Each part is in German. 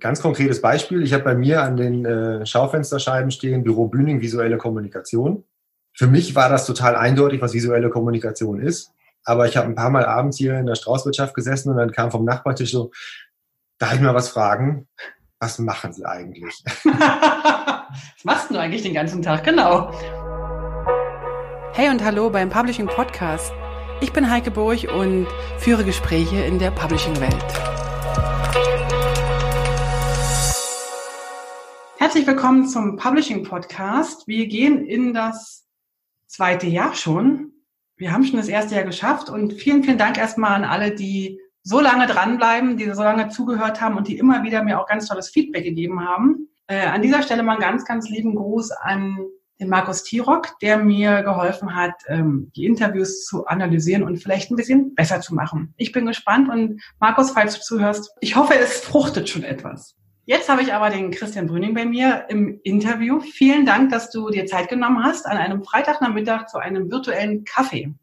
Ganz konkretes Beispiel. Ich habe bei mir an den äh, Schaufensterscheiben stehen Büro Bühning visuelle Kommunikation. Für mich war das total eindeutig, was visuelle Kommunikation ist. Aber ich habe ein paar Mal abends hier in der Straußwirtschaft gesessen und dann kam vom Nachbartisch so, darf ich mal was fragen? Was machen Sie eigentlich? was machst du eigentlich den ganzen Tag? Genau. Hey und hallo beim Publishing Podcast. Ich bin Heike Burch und führe Gespräche in der Publishing-Welt. Herzlich willkommen zum Publishing Podcast. Wir gehen in das zweite Jahr schon. Wir haben schon das erste Jahr geschafft und vielen, vielen Dank erstmal an alle, die so lange dranbleiben, die so lange zugehört haben und die immer wieder mir auch ganz tolles Feedback gegeben haben. Äh, an dieser Stelle mal einen ganz, ganz lieben Gruß an den Markus Tirock, der mir geholfen hat, ähm, die Interviews zu analysieren und vielleicht ein bisschen besser zu machen. Ich bin gespannt und Markus, falls du zuhörst, ich hoffe, es fruchtet schon etwas. Jetzt habe ich aber den Christian Brüning bei mir im Interview. Vielen Dank, dass du dir Zeit genommen hast an einem Freitagnachmittag zu einem virtuellen Kaffee.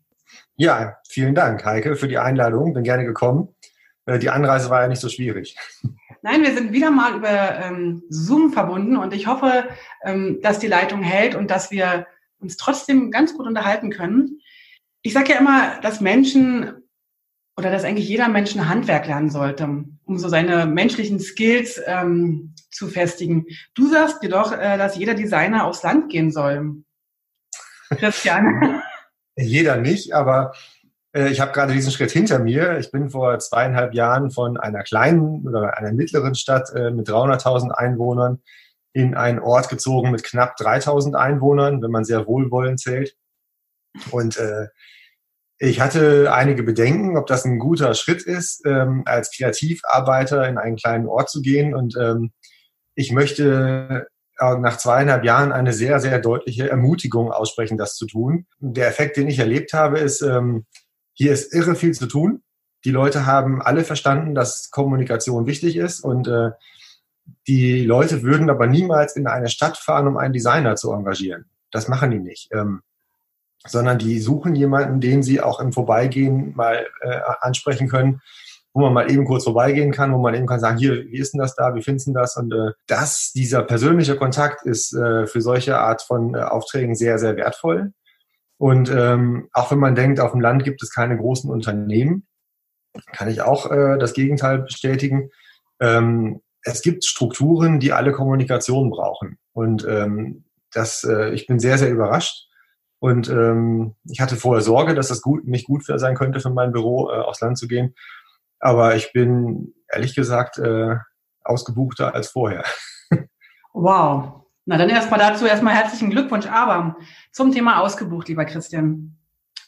Ja, vielen Dank, Heike, für die Einladung. Bin gerne gekommen. Äh, die Anreise war ja nicht so schwierig. Nein, wir sind wieder mal über ähm, Zoom verbunden und ich hoffe, ähm, dass die Leitung hält und dass wir uns trotzdem ganz gut unterhalten können. Ich sage ja immer, dass Menschen oder dass eigentlich jeder Mensch ein Handwerk lernen sollte, um so seine menschlichen Skills ähm, zu festigen. Du sagst jedoch, äh, dass jeder Designer aufs Land gehen soll. Christian. jeder nicht, aber äh, ich habe gerade diesen Schritt hinter mir. Ich bin vor zweieinhalb Jahren von einer kleinen oder einer mittleren Stadt äh, mit 300.000 Einwohnern in einen Ort gezogen mit knapp 3.000 Einwohnern, wenn man sehr wohlwollend zählt. Und äh, ich hatte einige Bedenken, ob das ein guter Schritt ist, ähm, als Kreativarbeiter in einen kleinen Ort zu gehen. Und ähm, ich möchte äh, nach zweieinhalb Jahren eine sehr, sehr deutliche Ermutigung aussprechen, das zu tun. Der Effekt, den ich erlebt habe, ist, ähm, hier ist irre viel zu tun. Die Leute haben alle verstanden, dass Kommunikation wichtig ist und äh, die Leute würden aber niemals in eine Stadt fahren, um einen Designer zu engagieren. Das machen die nicht. Ähm, sondern die suchen jemanden, den sie auch im Vorbeigehen mal äh, ansprechen können, wo man mal eben kurz vorbeigehen kann, wo man eben kann sagen, hier, wie ist denn das da, wie findest du das? Und äh, das, dieser persönliche Kontakt ist äh, für solche Art von äh, Aufträgen sehr, sehr wertvoll. Und ähm, auch wenn man denkt, auf dem Land gibt es keine großen Unternehmen, kann ich auch äh, das Gegenteil bestätigen. Ähm, es gibt Strukturen, die alle Kommunikation brauchen. Und ähm, das, äh, ich bin sehr, sehr überrascht, und ähm, ich hatte vorher Sorge, dass das gut, nicht gut sein könnte für mein Büro, äh, aufs Land zu gehen. Aber ich bin ehrlich gesagt äh, ausgebuchter als vorher. Wow. Na dann erstmal dazu erstmal herzlichen Glückwunsch. Aber zum Thema ausgebucht, lieber Christian.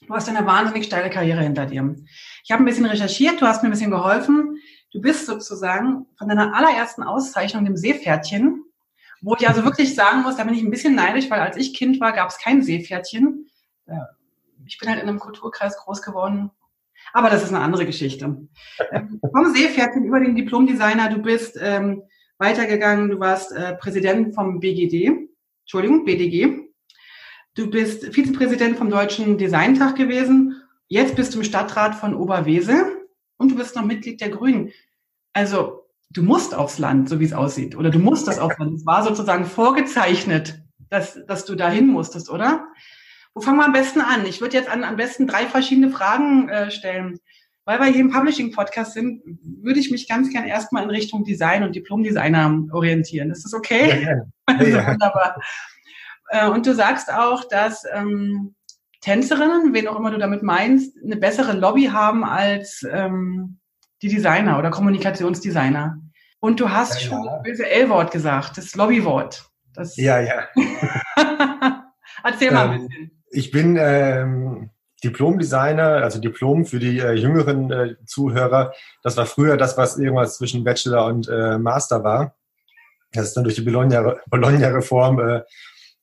Du hast eine wahnsinnig steile Karriere hinter dir. Ich habe ein bisschen recherchiert, du hast mir ein bisschen geholfen. Du bist sozusagen von deiner allerersten Auszeichnung, dem Seepferdchen, wo ich also wirklich sagen muss, da bin ich ein bisschen neidisch, weil als ich Kind war, gab es kein Seepferdchen. Ich bin halt in einem Kulturkreis groß geworden. Aber das ist eine andere Geschichte. Ähm, vom Seepferdchen über den Diplomdesigner, du bist ähm, weitergegangen, du warst äh, Präsident vom BGD, Entschuldigung, BDG. Du bist Vizepräsident vom Deutschen Designtag gewesen. Jetzt bist du im Stadtrat von Oberwesel und du bist noch Mitglied der Grünen. Also du musst aufs Land, so wie es aussieht, oder du musst das aufs Land. Es war sozusagen vorgezeichnet, dass, dass du dahin musstest, oder? Wo fangen wir am besten an? Ich würde jetzt an, am besten drei verschiedene Fragen äh, stellen. Weil wir hier im Publishing-Podcast sind, würde ich mich ganz gern erstmal in Richtung Design und Diplom-Designer orientieren. Ist das okay? Ja, ja. Also ja. wunderbar. Äh, und du sagst auch, dass ähm, Tänzerinnen, wen auch immer du damit meinst, eine bessere Lobby haben als ähm, die Designer oder Kommunikationsdesigner. Und du hast ja, schon das böse L-Wort gesagt, das Lobbywort. Das ja, ja. Erzähl mal ein ähm, bisschen. Ich bin ähm, Diplom-Designer, also Diplom für die äh, jüngeren äh, Zuhörer. Das war früher das, was irgendwas zwischen Bachelor und äh, Master war. Das ist dann durch die Bologna-Reform Bologna äh,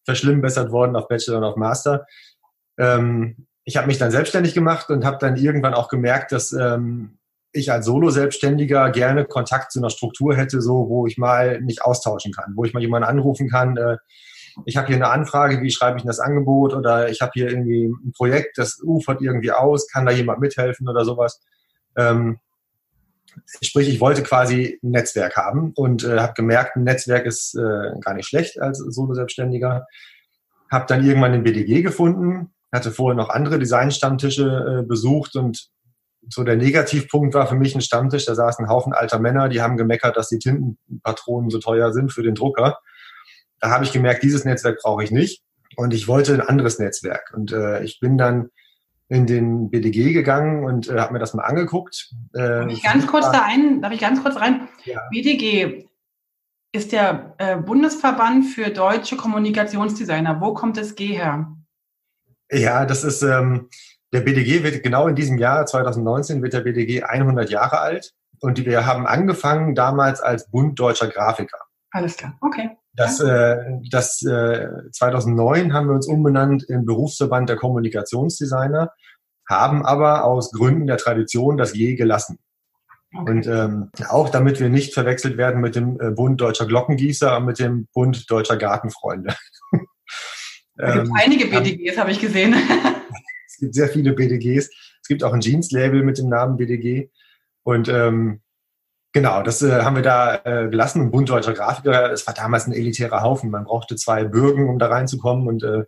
verschlimmbessert worden auf Bachelor und auf Master. Ähm, ich habe mich dann selbstständig gemacht und habe dann irgendwann auch gemerkt, dass ähm, ich als Solo-Selbstständiger gerne Kontakt zu einer Struktur hätte, so wo ich mal mich austauschen kann, wo ich mal jemanden anrufen kann. Äh, ich habe hier eine Anfrage, wie schreibe ich denn das Angebot? Oder ich habe hier irgendwie ein Projekt, das ufert irgendwie aus, kann da jemand mithelfen oder sowas? Ähm, sprich, ich wollte quasi ein Netzwerk haben und äh, habe gemerkt, ein Netzwerk ist äh, gar nicht schlecht als Solo-Selbstständiger. Habe dann irgendwann den BDG gefunden, hatte vorher noch andere Design-Stammtische äh, besucht und so der Negativpunkt war für mich ein Stammtisch, da saßen ein Haufen alter Männer, die haben gemeckert, dass die Tintenpatronen so teuer sind für den Drucker. Da habe ich gemerkt, dieses Netzwerk brauche ich nicht und ich wollte ein anderes Netzwerk. Und äh, ich bin dann in den BDG gegangen und äh, habe mir das mal angeguckt. Äh, darf ich ganz kurz da ein, darf ich ganz kurz rein? Ja. BDG ist der äh, Bundesverband für deutsche Kommunikationsdesigner. Wo kommt das G her? Ja, das ist ähm, der BDG wird genau in diesem Jahr 2019 wird der BDG 100 Jahre alt und wir haben angefangen damals als Bund deutscher Grafiker. Alles klar, okay. Das, äh, das äh, 2009 haben wir uns umbenannt im Berufsverband der Kommunikationsdesigner, haben aber aus Gründen der Tradition das je gelassen. Okay. Und ähm, auch damit wir nicht verwechselt werden mit dem äh, Bund deutscher Glockengießer und mit dem Bund deutscher Gartenfreunde. Da gibt ähm, einige BDGs, habe ich gesehen. es gibt sehr viele BDGs. Es gibt auch ein Jeans-Label mit dem Namen BDG. Und ähm, Genau, das äh, haben wir da äh, gelassen. Ein Bund deutscher Grafiker, es war damals ein elitärer Haufen. Man brauchte zwei Bürgen, um da reinzukommen. Und äh,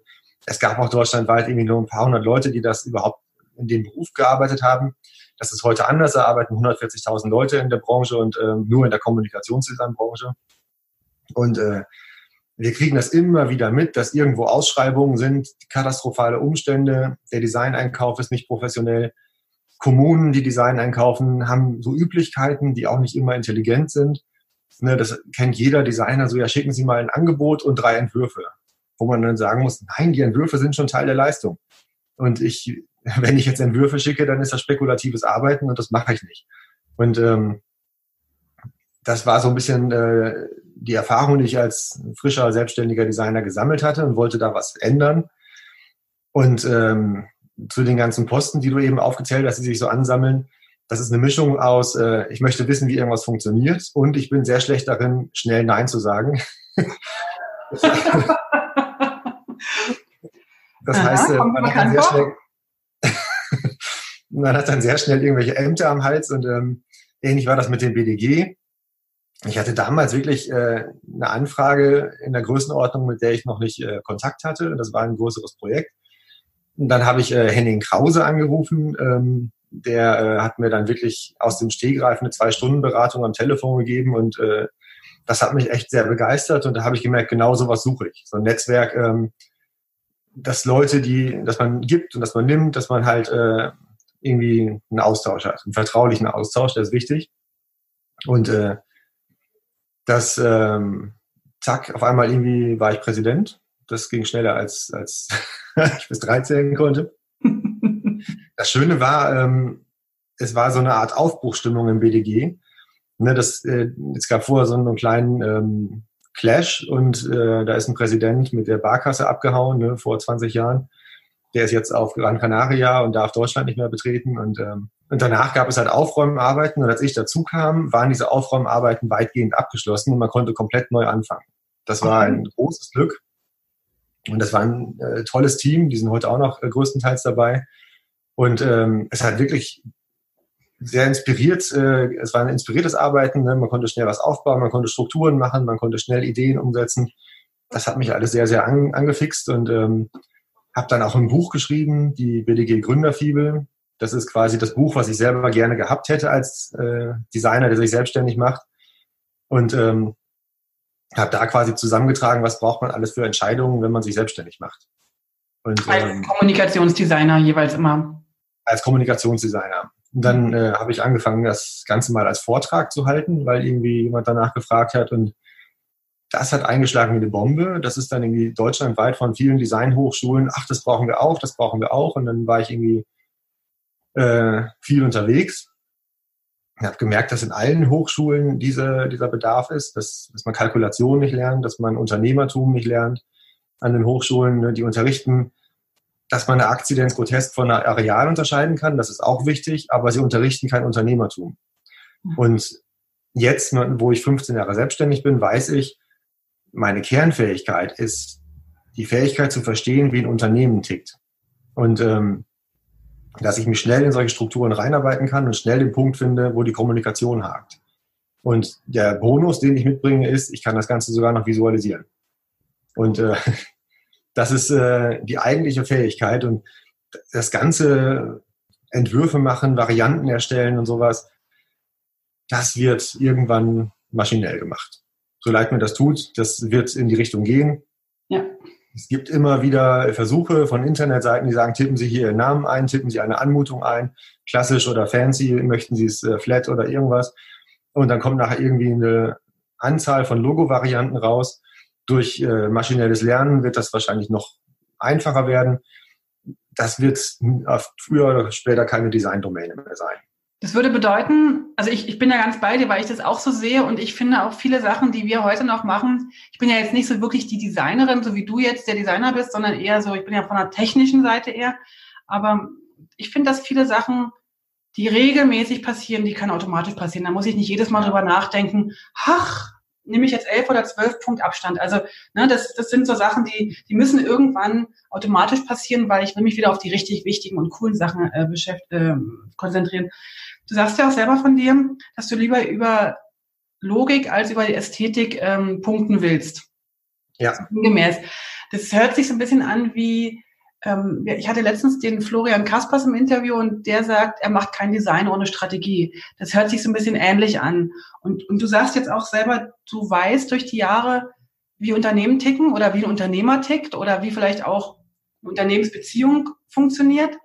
es gab auch deutschlandweit irgendwie nur ein paar hundert Leute, die das überhaupt in dem Beruf gearbeitet haben. Das ist heute anders. Da arbeiten 140.000 Leute in der Branche und äh, nur in der Kommunikationsdesignbranche. Und äh, wir kriegen das immer wieder mit, dass irgendwo Ausschreibungen sind, katastrophale Umstände, der Designeinkauf ist nicht professionell Kommunen, die Design einkaufen, haben so Üblichkeiten, die auch nicht immer intelligent sind. Ne, das kennt jeder Designer so, ja, schicken Sie mal ein Angebot und drei Entwürfe. Wo man dann sagen muss, nein, die Entwürfe sind schon Teil der Leistung. Und ich, wenn ich jetzt Entwürfe schicke, dann ist das spekulatives Arbeiten und das mache ich nicht. Und ähm, das war so ein bisschen äh, die Erfahrung, die ich als frischer, selbstständiger Designer gesammelt hatte und wollte da was ändern. Und ähm, zu den ganzen Posten, die du eben aufgezählt hast, die sich so ansammeln. Das ist eine Mischung aus, äh, ich möchte wissen, wie irgendwas funktioniert und ich bin sehr schlecht darin, schnell Nein zu sagen. das heißt, äh, man, hat dann sehr schnell, man hat dann sehr schnell irgendwelche Ämter am Hals und ähm, ähnlich war das mit dem BDG. Ich hatte damals wirklich äh, eine Anfrage in der Größenordnung, mit der ich noch nicht äh, Kontakt hatte. Das war ein größeres Projekt. Und dann habe ich äh, Henning Krause angerufen. Ähm, der äh, hat mir dann wirklich aus dem Stegreif eine Zwei-Stunden-Beratung am Telefon gegeben und äh, das hat mich echt sehr begeistert und da habe ich gemerkt, genau sowas suche ich. So ein Netzwerk, ähm, dass Leute, die, dass man gibt und dass man nimmt, dass man halt äh, irgendwie einen Austausch hat, einen vertraulichen Austausch, der ist wichtig. Und äh, das, ähm, zack, auf einmal irgendwie war ich Präsident das ging schneller als, als ich bis 13 konnte. Das Schöne war, ähm, es war so eine Art Aufbruchstimmung im BDG. Ne, das, äh, es gab vorher so einen kleinen ähm, Clash und äh, da ist ein Präsident mit der Barkasse abgehauen ne, vor 20 Jahren. Der ist jetzt auf Gran Canaria und darf Deutschland nicht mehr betreten. Und, ähm, und danach gab es halt Aufräumarbeiten. Und als ich dazu kam, waren diese Aufräumarbeiten weitgehend abgeschlossen und man konnte komplett neu anfangen. Das war ein großes Glück. Und das war ein äh, tolles Team, die sind heute auch noch äh, größtenteils dabei. Und ähm, es hat wirklich sehr inspiriert, äh, es war ein inspiriertes Arbeiten, ne? man konnte schnell was aufbauen, man konnte Strukturen machen, man konnte schnell Ideen umsetzen. Das hat mich alles sehr, sehr an, angefixt und ähm, habe dann auch ein Buch geschrieben, die BDG Gründerfibel. Das ist quasi das Buch, was ich selber gerne gehabt hätte als äh, Designer, der sich selbstständig macht. Und ähm, habe da quasi zusammengetragen, was braucht man alles für Entscheidungen, wenn man sich selbstständig macht. Und, als ähm, Kommunikationsdesigner jeweils immer. Als Kommunikationsdesigner. Und dann äh, habe ich angefangen, das Ganze mal als Vortrag zu halten, weil irgendwie jemand danach gefragt hat und das hat eingeschlagen wie eine Bombe. Das ist dann irgendwie deutschlandweit von vielen Designhochschulen, ach, das brauchen wir auch, das brauchen wir auch. Und dann war ich irgendwie äh, viel unterwegs. Ich habe gemerkt, dass in allen Hochschulen diese, dieser Bedarf ist, dass, dass man Kalkulation nicht lernt, dass man Unternehmertum nicht lernt an den Hochschulen, ne, die unterrichten, dass man eine Akzidenz grotesk von einer Areal unterscheiden kann, das ist auch wichtig, aber sie unterrichten kein Unternehmertum. Mhm. Und jetzt, wo ich 15 Jahre selbstständig bin, weiß ich, meine Kernfähigkeit ist die Fähigkeit zu verstehen, wie ein Unternehmen tickt. Und ähm, dass ich mich schnell in solche Strukturen reinarbeiten kann und schnell den Punkt finde, wo die Kommunikation hakt. Und der Bonus, den ich mitbringe, ist, ich kann das Ganze sogar noch visualisieren. Und äh, das ist äh, die eigentliche Fähigkeit. Und das ganze Entwürfe machen, Varianten erstellen und sowas, das wird irgendwann maschinell gemacht. So leid mir das tut, das wird in die Richtung gehen. Ja. Es gibt immer wieder Versuche von Internetseiten, die sagen, tippen Sie hier Ihren Namen ein, tippen Sie eine Anmutung ein, klassisch oder fancy, möchten Sie es äh, flat oder irgendwas. Und dann kommt nachher irgendwie eine Anzahl von Logo-Varianten raus. Durch äh, maschinelles Lernen wird das wahrscheinlich noch einfacher werden. Das wird früher oder später keine Design-Domäne mehr sein. Das würde bedeuten, also ich, ich bin ja ganz bei dir, weil ich das auch so sehe und ich finde auch viele Sachen, die wir heute noch machen. Ich bin ja jetzt nicht so wirklich die Designerin, so wie du jetzt der Designer bist, sondern eher so, ich bin ja von der technischen Seite eher. Aber ich finde, dass viele Sachen, die regelmäßig passieren, die können automatisch passieren. Da muss ich nicht jedes Mal drüber nachdenken, ach, nehme ich jetzt elf oder zwölf Punkt Abstand. Also ne, das, das sind so Sachen, die, die müssen irgendwann automatisch passieren, weil ich will mich wieder auf die richtig wichtigen und coolen Sachen äh, beschäft, äh, konzentrieren. Du sagst ja auch selber von dir, dass du lieber über Logik als über die Ästhetik ähm, punkten willst. Ja. Gemäß. Das hört sich so ein bisschen an wie, ähm, ich hatte letztens den Florian Kaspers im Interview und der sagt, er macht kein Design ohne Strategie. Das hört sich so ein bisschen ähnlich an. Und, und du sagst jetzt auch selber, du weißt durch die Jahre, wie Unternehmen ticken oder wie ein Unternehmer tickt oder wie vielleicht auch eine Unternehmensbeziehung funktioniert.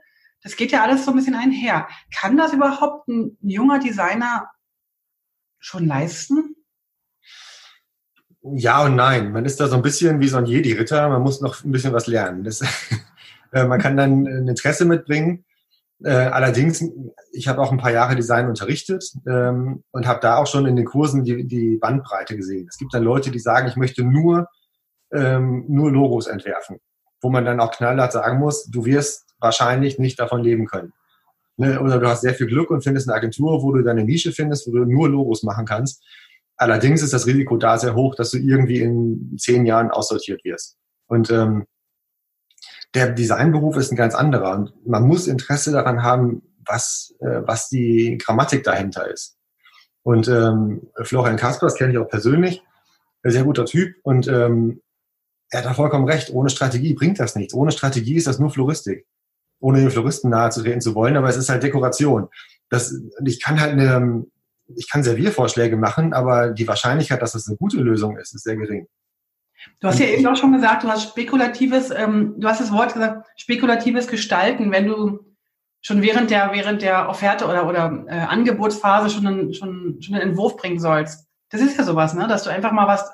Das geht ja alles so ein bisschen einher. Kann das überhaupt ein junger Designer schon leisten? Ja und nein. Man ist da so ein bisschen wie so ein Jedi-Ritter. Man muss noch ein bisschen was lernen. Das, äh, man kann dann ein Interesse mitbringen. Äh, allerdings, ich habe auch ein paar Jahre Design unterrichtet ähm, und habe da auch schon in den Kursen die, die Bandbreite gesehen. Es gibt dann Leute, die sagen, ich möchte nur, ähm, nur Logos entwerfen, wo man dann auch knallhart sagen muss, du wirst wahrscheinlich nicht davon leben können. Ne? Oder du hast sehr viel Glück und findest eine Agentur, wo du deine Nische findest, wo du nur Logos machen kannst. Allerdings ist das Risiko da sehr hoch, dass du irgendwie in zehn Jahren aussortiert wirst. Und ähm, der Designberuf ist ein ganz anderer. Und man muss Interesse daran haben, was, äh, was die Grammatik dahinter ist. Und ähm, Florian Kaspers kenne ich auch persönlich, ein sehr guter Typ. Und ähm, er hat da vollkommen recht. Ohne Strategie bringt das nichts. Ohne Strategie ist das nur Floristik ohne den Floristen nahe zu treten zu wollen, aber es ist halt Dekoration. Das, ich kann halt eine, ich kann Serviervorschläge machen, aber die Wahrscheinlichkeit, dass das eine gute Lösung ist, ist sehr gering. Du hast ja eben auch schon gesagt, du hast spekulatives, ähm, du hast das Wort gesagt, spekulatives Gestalten, wenn du schon während der, während der Offerte oder, oder äh, Angebotsphase schon einen, schon, schon einen Entwurf bringen sollst. Das ist ja sowas, ne? dass du einfach mal was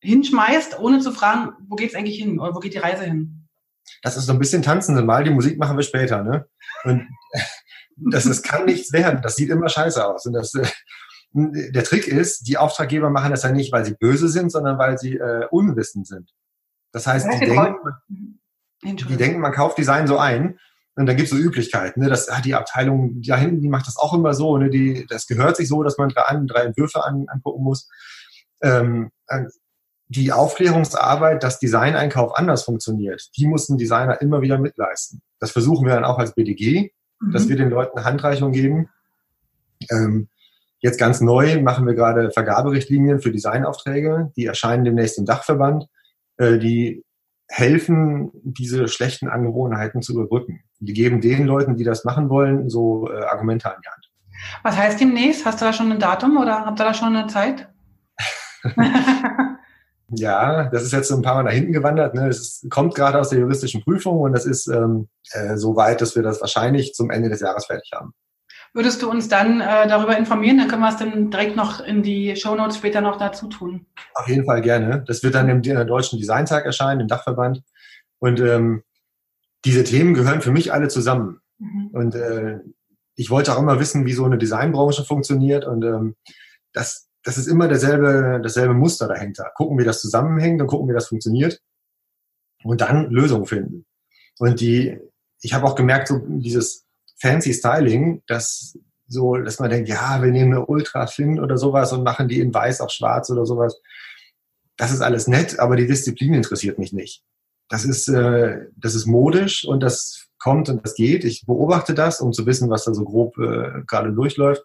hinschmeißt, ohne zu fragen, wo geht's eigentlich hin oder wo geht die Reise hin das ist so ein bisschen tanzende Mal, die Musik machen wir später, ne? Und das, das kann nichts werden. Das sieht immer scheiße aus. Und das, der Trick ist, die Auftraggeber machen das ja nicht, weil sie böse sind, sondern weil sie äh, unwissend sind. Das heißt, die denken, die denken, man kauft Design so ein und dann gibt es so Üblichkeiten. Ne? Das, ah, die Abteilung da hinten, die macht das auch immer so. Ne? Die, das gehört sich so, dass man drei, drei Entwürfe an, angucken muss. Ähm, die Aufklärungsarbeit, dass Designeinkauf anders funktioniert, die muss ein Designer immer wieder mitleisten. Das versuchen wir dann auch als BDG, mhm. dass wir den Leuten Handreichung geben. Ähm, jetzt ganz neu machen wir gerade Vergaberichtlinien für Designaufträge. Die erscheinen demnächst im Dachverband. Äh, die helfen, diese schlechten Angewohnheiten zu überbrücken. Die geben den Leuten, die das machen wollen, so äh, Argumente an die Hand. Was heißt demnächst? Hast du da schon ein Datum oder habt ihr da schon eine Zeit? Ja, das ist jetzt so ein paar Mal nach hinten gewandert. Ne? Es kommt gerade aus der juristischen Prüfung und das ist ähm, äh, so weit, dass wir das wahrscheinlich zum Ende des Jahres fertig haben. Würdest du uns dann äh, darüber informieren? Dann können wir es dann direkt noch in die Shownotes später noch dazu tun. Auf jeden Fall gerne. Das wird dann im Deutschen Designtag erscheinen, im Dachverband. Und ähm, diese Themen gehören für mich alle zusammen. Mhm. Und äh, ich wollte auch immer wissen, wie so eine Designbranche funktioniert. Und ähm, das das ist immer derselbe, dasselbe Muster dahinter. Gucken, wie das zusammenhängt und gucken, wie das funktioniert. Und dann Lösungen finden. Und die, ich habe auch gemerkt, so dieses fancy Styling, dass so, dass man denkt, ja, wir nehmen eine Ultra Thin oder sowas und machen die in weiß auf schwarz oder sowas. Das ist alles nett, aber die Disziplin interessiert mich nicht. das ist, äh, das ist modisch und das kommt und das geht. Ich beobachte das, um zu wissen, was da so grob äh, gerade durchläuft.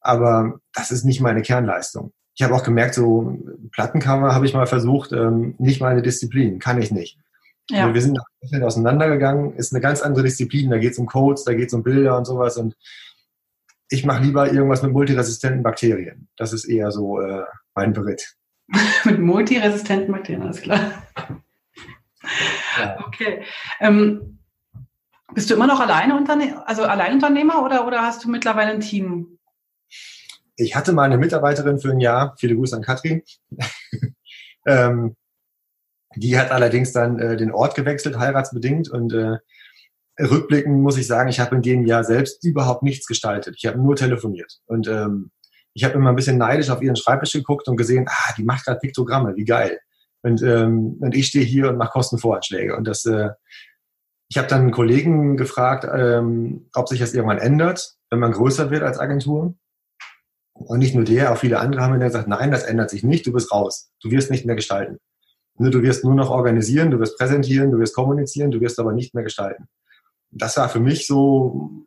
Aber das ist nicht meine Kernleistung. Ich habe auch gemerkt, so Plattencover habe ich mal versucht, ähm, nicht meine Disziplin, kann ich nicht. Ja. Also wir sind auseinandergegangen, ist eine ganz andere Disziplin. Da geht es um Codes, da geht es um Bilder und sowas. Und ich mache lieber irgendwas mit multiresistenten Bakterien. Das ist eher so äh, mein Beritt. mit multiresistenten Bakterien, alles klar. Ja. Okay. Ähm, bist du immer noch alleine Unterne also Alleinunternehmer oder, oder hast du mittlerweile ein Team? Ich hatte mal eine Mitarbeiterin für ein Jahr. Viele Grüße an Katrin. ähm, die hat allerdings dann äh, den Ort gewechselt, heiratsbedingt. Und äh, rückblickend muss ich sagen, ich habe in dem Jahr selbst überhaupt nichts gestaltet. Ich habe nur telefoniert. Und ähm, ich habe immer ein bisschen neidisch auf ihren Schreibtisch geguckt und gesehen, ah, die macht gerade Piktogramme, wie geil. Und, ähm, und ich stehe hier und mache Kostenvoranschläge. Und das, äh, ich habe dann einen Kollegen gefragt, ähm, ob sich das irgendwann ändert, wenn man größer wird als Agentur. Und nicht nur der, auch viele andere haben mir gesagt, nein, das ändert sich nicht, du bist raus. Du wirst nicht mehr gestalten. Du wirst nur noch organisieren, du wirst präsentieren, du wirst kommunizieren, du wirst aber nicht mehr gestalten. Das war für mich so,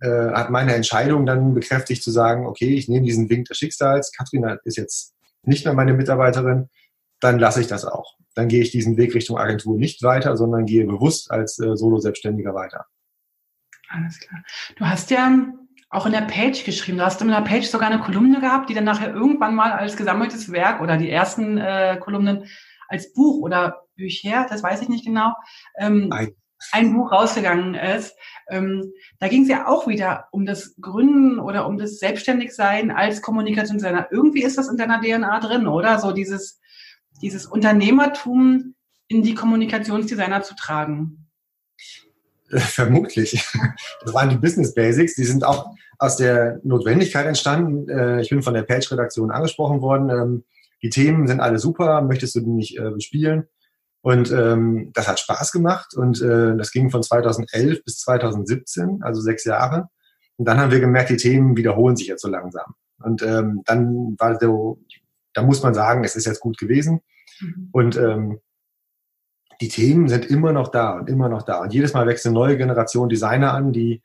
äh, hat meine Entscheidung dann bekräftigt zu sagen, okay, ich nehme diesen Wink des Schicksals, Katrina ist jetzt nicht mehr meine Mitarbeiterin, dann lasse ich das auch. Dann gehe ich diesen Weg Richtung Agentur nicht weiter, sondern gehe bewusst als äh, Solo-Selbstständiger weiter. Alles klar. Du hast ja auch in der Page geschrieben. Du hast in der Page sogar eine Kolumne gehabt, die dann nachher irgendwann mal als gesammeltes Werk oder die ersten äh, Kolumnen als Buch oder Bücher, das weiß ich nicht genau, ähm, ein. ein Buch rausgegangen ist. Ähm, da ging es ja auch wieder um das Gründen oder um das Selbstständigsein als Kommunikationsdesigner. Irgendwie ist das in deiner DNA drin, oder? So dieses, dieses Unternehmertum in die Kommunikationsdesigner zu tragen. Vermutlich. Das waren die Business Basics. Die sind auch aus der Notwendigkeit entstanden. Äh, ich bin von der Page-Redaktion angesprochen worden. Ähm, die Themen sind alle super, möchtest du die nicht äh, bespielen? Und ähm, das hat Spaß gemacht und äh, das ging von 2011 bis 2017, also sechs Jahre. Und dann haben wir gemerkt, die Themen wiederholen sich jetzt so langsam. Und ähm, dann war so, da muss man sagen, es ist jetzt gut gewesen. Mhm. Und ähm, die Themen sind immer noch da und immer noch da. Und jedes Mal wächst eine neue Generation Designer an, die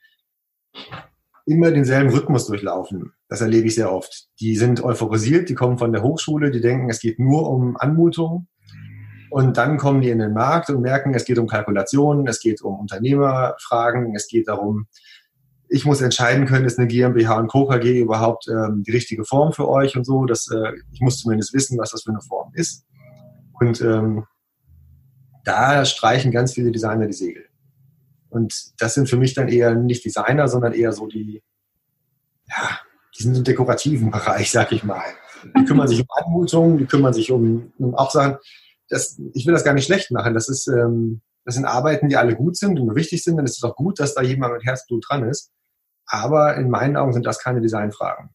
immer denselben Rhythmus durchlaufen. Das erlebe ich sehr oft. Die sind euphorisiert, die kommen von der Hochschule, die denken, es geht nur um Anmutung. Und dann kommen die in den Markt und merken, es geht um Kalkulationen, es geht um Unternehmerfragen, es geht darum, ich muss entscheiden können, ist eine GmbH und Co. KG überhaupt ähm, die richtige Form für euch und so. Das, äh, ich muss zumindest wissen, was das für eine Form ist. Und ähm, da streichen ganz viele Designer die Segel. Und das sind für mich dann eher nicht Designer, sondern eher so die, ja, die sind im dekorativen Bereich, sag ich mal. Die kümmern sich um Anmutungen, die kümmern sich um, um auch Sachen. Das, ich will das gar nicht schlecht machen. Das ist, ähm, das sind Arbeiten, die alle gut sind und wichtig sind. Dann ist es auch gut, dass da jemand mit Herzblut dran ist. Aber in meinen Augen sind das keine Designfragen.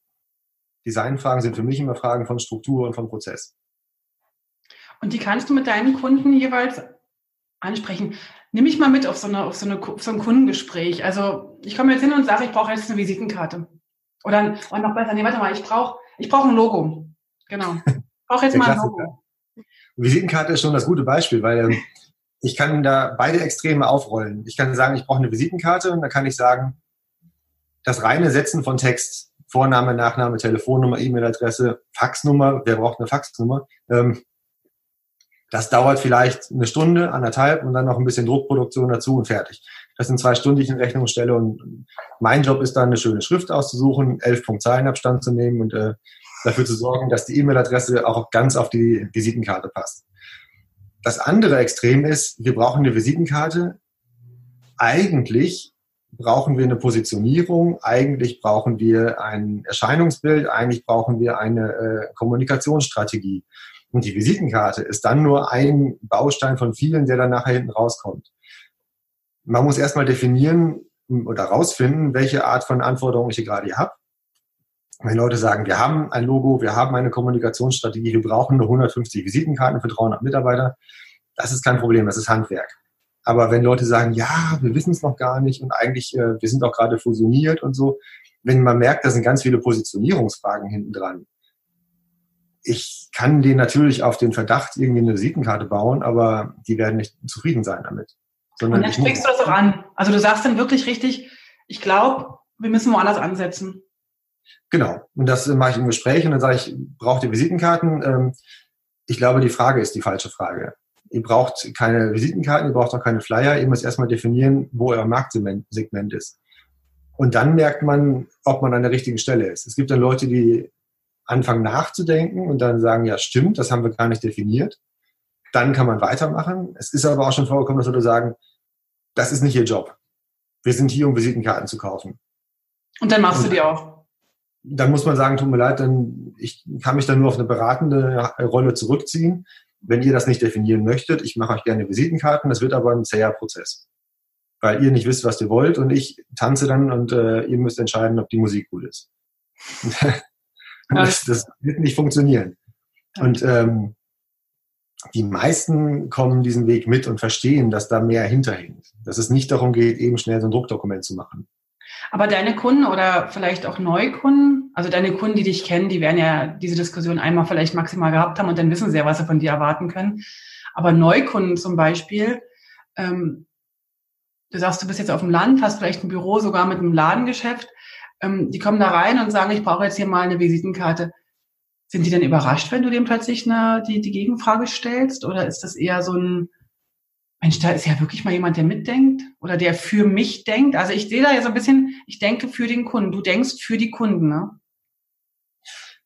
Designfragen sind für mich immer Fragen von Struktur und von Prozess. Und die kannst du mit deinen Kunden jeweils ansprechen. Nimm mich mal mit auf so, eine, auf so, eine, auf so ein Kundengespräch. Also ich komme jetzt hin und sage, ich brauche jetzt eine Visitenkarte. Oder, oder noch besser, nee, warte mal, ich brauche ich brauch ein Logo. Genau. Ich brauche jetzt mal ein Logo. Visitenkarte ist schon das gute Beispiel, weil ähm, ich kann da beide Extreme aufrollen. Ich kann sagen, ich brauche eine Visitenkarte und dann kann ich sagen, das reine Setzen von Text, Vorname, Nachname, Telefonnummer, E-Mail-Adresse, Faxnummer, wer braucht eine Faxnummer? Ähm, das dauert vielleicht eine Stunde, anderthalb und dann noch ein bisschen Druckproduktion dazu und fertig. Das sind zwei Stunden, die ich in Rechnung stelle und mein Job ist dann, eine schöne Schrift auszusuchen, elf Punkt Zeilenabstand zu nehmen und äh, dafür zu sorgen, dass die E-Mail-Adresse auch ganz auf die Visitenkarte passt. Das andere Extrem ist, wir brauchen eine Visitenkarte. Eigentlich brauchen wir eine Positionierung, eigentlich brauchen wir ein Erscheinungsbild, eigentlich brauchen wir eine äh, Kommunikationsstrategie. Und die Visitenkarte ist dann nur ein Baustein von vielen, der dann nachher hinten rauskommt. Man muss erstmal definieren oder rausfinden, welche Art von Anforderungen ich hier gerade habe. Wenn Leute sagen, wir haben ein Logo, wir haben eine Kommunikationsstrategie, wir brauchen nur 150 Visitenkarten für 300 Mitarbeiter, das ist kein Problem, das ist Handwerk. Aber wenn Leute sagen, ja, wir wissen es noch gar nicht und eigentlich, äh, wir sind auch gerade fusioniert und so, wenn man merkt, da sind ganz viele Positionierungsfragen hinten dran, ich kann denen natürlich auf den Verdacht irgendwie eine Visitenkarte bauen, aber die werden nicht zufrieden sein damit. Sondern und dann sprichst du das auch an. Also du sagst dann wirklich richtig, ich glaube, wir müssen woanders ansetzen. Genau. Und das mache ich im Gespräch und dann sage ich, braucht ihr Visitenkarten? Ähm, ich glaube, die Frage ist die falsche Frage. Ihr braucht keine Visitenkarten, ihr braucht auch keine Flyer. Ihr müsst erstmal definieren, wo euer Marktsegment ist. Und dann merkt man, ob man an der richtigen Stelle ist. Es gibt dann Leute, die anfangen nachzudenken und dann sagen, ja, stimmt, das haben wir gar nicht definiert. Dann kann man weitermachen. Es ist aber auch schon vorgekommen, dass Leute sagen, das ist nicht ihr Job. Wir sind hier, um Visitenkarten zu kaufen. Und dann machst und du die auch. Dann muss man sagen, tut mir leid, dann ich kann mich dann nur auf eine beratende Rolle zurückziehen. Wenn ihr das nicht definieren möchtet, ich mache euch gerne Visitenkarten, das wird aber ein zäher Prozess. Weil ihr nicht wisst, was ihr wollt und ich tanze dann und äh, ihr müsst entscheiden, ob die Musik gut ist. das, das, wird nicht funktionieren. Und ähm, die meisten kommen diesen Weg mit und verstehen, dass da mehr hinterhängt. Dass es nicht darum geht, eben schnell so ein Druckdokument zu machen. Aber deine Kunden oder vielleicht auch Neukunden, also deine Kunden, die dich kennen, die werden ja diese Diskussion einmal vielleicht maximal gehabt haben und dann wissen sie ja, was sie von dir erwarten können. Aber Neukunden zum Beispiel, ähm, du sagst, du bist jetzt auf dem Land, hast vielleicht ein Büro sogar mit einem Ladengeschäft, ähm, die kommen da rein und sagen, ich brauche jetzt hier mal eine Visitenkarte. Sind die denn überrascht, wenn du dem plötzlich eine, die, die Gegenfrage stellst? Oder ist das eher so ein, Mensch, da ist ja wirklich mal jemand, der mitdenkt oder der für mich denkt. Also ich sehe da ja so ein bisschen, ich denke für den Kunden. Du denkst für die Kunden, ne?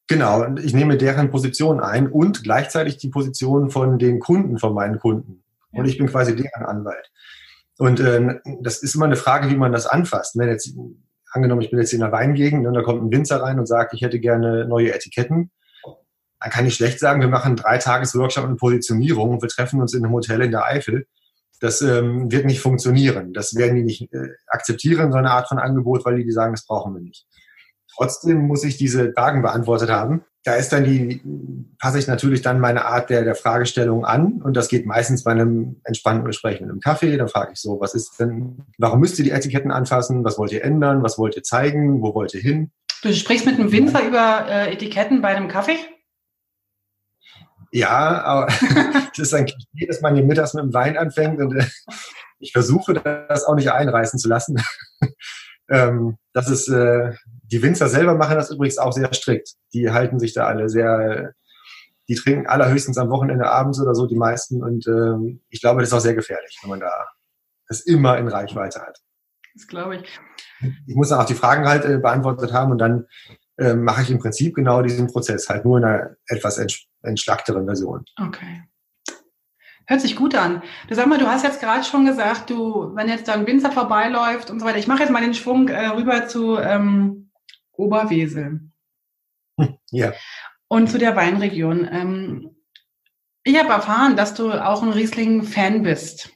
Genau, ich nehme deren Position ein und gleichzeitig die Position von den Kunden, von meinen Kunden. Und ich bin quasi deren Anwalt. Und äh, das ist immer eine Frage, wie man das anfasst. Wenn jetzt, angenommen, ich bin jetzt in der Weingegend und da kommt ein Winzer rein und sagt, ich hätte gerne neue Etiketten, dann kann ich schlecht sagen, wir machen drei Tages Workshop und Positionierung und wir treffen uns in einem Hotel in der Eifel das ähm, wird nicht funktionieren. Das werden die nicht äh, akzeptieren, so eine Art von Angebot, weil die, die sagen, das brauchen wir nicht. Trotzdem muss ich diese Fragen beantwortet haben. Da ist dann die, passe ich natürlich dann meine Art der, der Fragestellung an und das geht meistens bei einem entspannten Gespräch mit einem Kaffee. Da frage ich so, was ist denn, warum müsst ihr die Etiketten anfassen? Was wollt ihr ändern? Was wollt ihr zeigen? Wo wollt ihr hin? Du sprichst mit einem Winzer über äh, Etiketten bei einem Kaffee? Ja, aber es ist ein Klischee, dass man hier mittags mit dem Wein anfängt und äh, ich versuche das auch nicht einreißen zu lassen. Ähm, das ist, äh, die Winzer selber machen das übrigens auch sehr strikt. Die halten sich da alle sehr, die trinken allerhöchstens am Wochenende abends oder so, die meisten. Und ähm, ich glaube, das ist auch sehr gefährlich, wenn man da das immer in Reichweite hat. Das glaube ich. Ich muss dann auch die Fragen halt äh, beantwortet haben und dann äh, mache ich im Prinzip genau diesen Prozess, halt nur in einer etwas entschlackteren Version. Okay. Hört sich gut an. Du sag mal, du hast jetzt gerade schon gesagt, du, wenn jetzt da ein Winzer vorbeiläuft und so weiter, ich mache jetzt mal den Schwung äh, rüber zu ähm, Oberwesel. Ja. Und zu der Weinregion. Ähm, ich habe erfahren, dass du auch ein Riesling-Fan bist.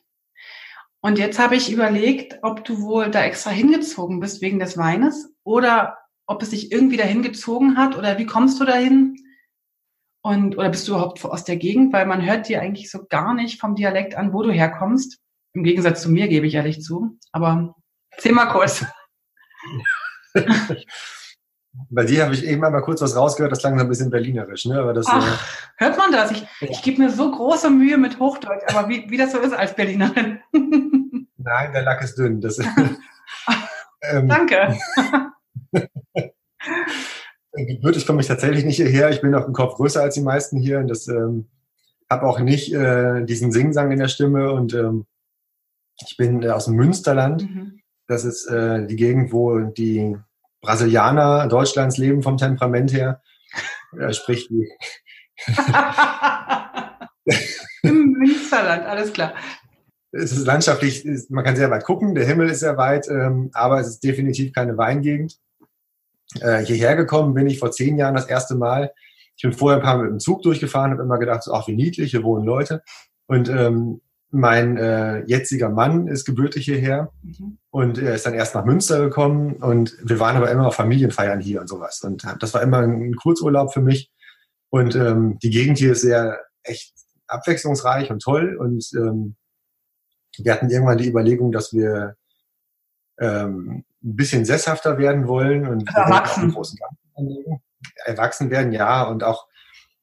Und jetzt habe ich überlegt, ob du wohl da extra hingezogen bist wegen des Weines oder ob es dich irgendwie dahin gezogen hat oder wie kommst du dahin? Und, oder bist du überhaupt aus der Gegend? Weil man hört dir eigentlich so gar nicht vom Dialekt an, wo du herkommst. Im Gegensatz zu mir, gebe ich ehrlich zu. Aber erzähl mal kurz. Bei dir habe ich eben einmal kurz was rausgehört, das klang so ein bisschen berlinerisch, ne? Aber das, Ach, äh, hört man das? Ich, ja. ich gebe mir so große Mühe mit Hochdeutsch, aber wie, wie das so ist als Berlinerin. Nein, der Lack ist dünn. Das, ähm, Danke. Gebürtig komme ich tatsächlich nicht hierher. Ich bin auch im Kopf größer als die meisten hier und das ähm, habe auch nicht äh, diesen Singsang in der Stimme und ähm, ich bin äh, aus dem Münsterland. Mhm. Das ist äh, die Gegend, wo die Brasilianer Deutschlands leben vom Temperament her. Äh, sprich die Im Münsterland, alles klar. Es ist landschaftlich, man kann sehr weit gucken, der Himmel ist sehr weit, ähm, aber es ist definitiv keine Weingegend. Äh, hierher gekommen bin ich vor zehn Jahren das erste Mal. Ich bin vorher ein paar Mal mit dem Zug durchgefahren, habe immer gedacht, ach wie niedlich, hier wohnen Leute. Und ähm, mein äh, jetziger Mann ist gebürtig hierher mhm. und er ist dann erst nach Münster gekommen und wir waren aber immer auf Familienfeiern hier und sowas. Und das war immer ein Kurzurlaub für mich. Und ähm, die Gegend hier ist sehr echt abwechslungsreich und toll. Und ähm, wir hatten irgendwann die Überlegung, dass wir ähm, ein bisschen sesshafter werden wollen und erwachsen. erwachsen werden, ja, und auch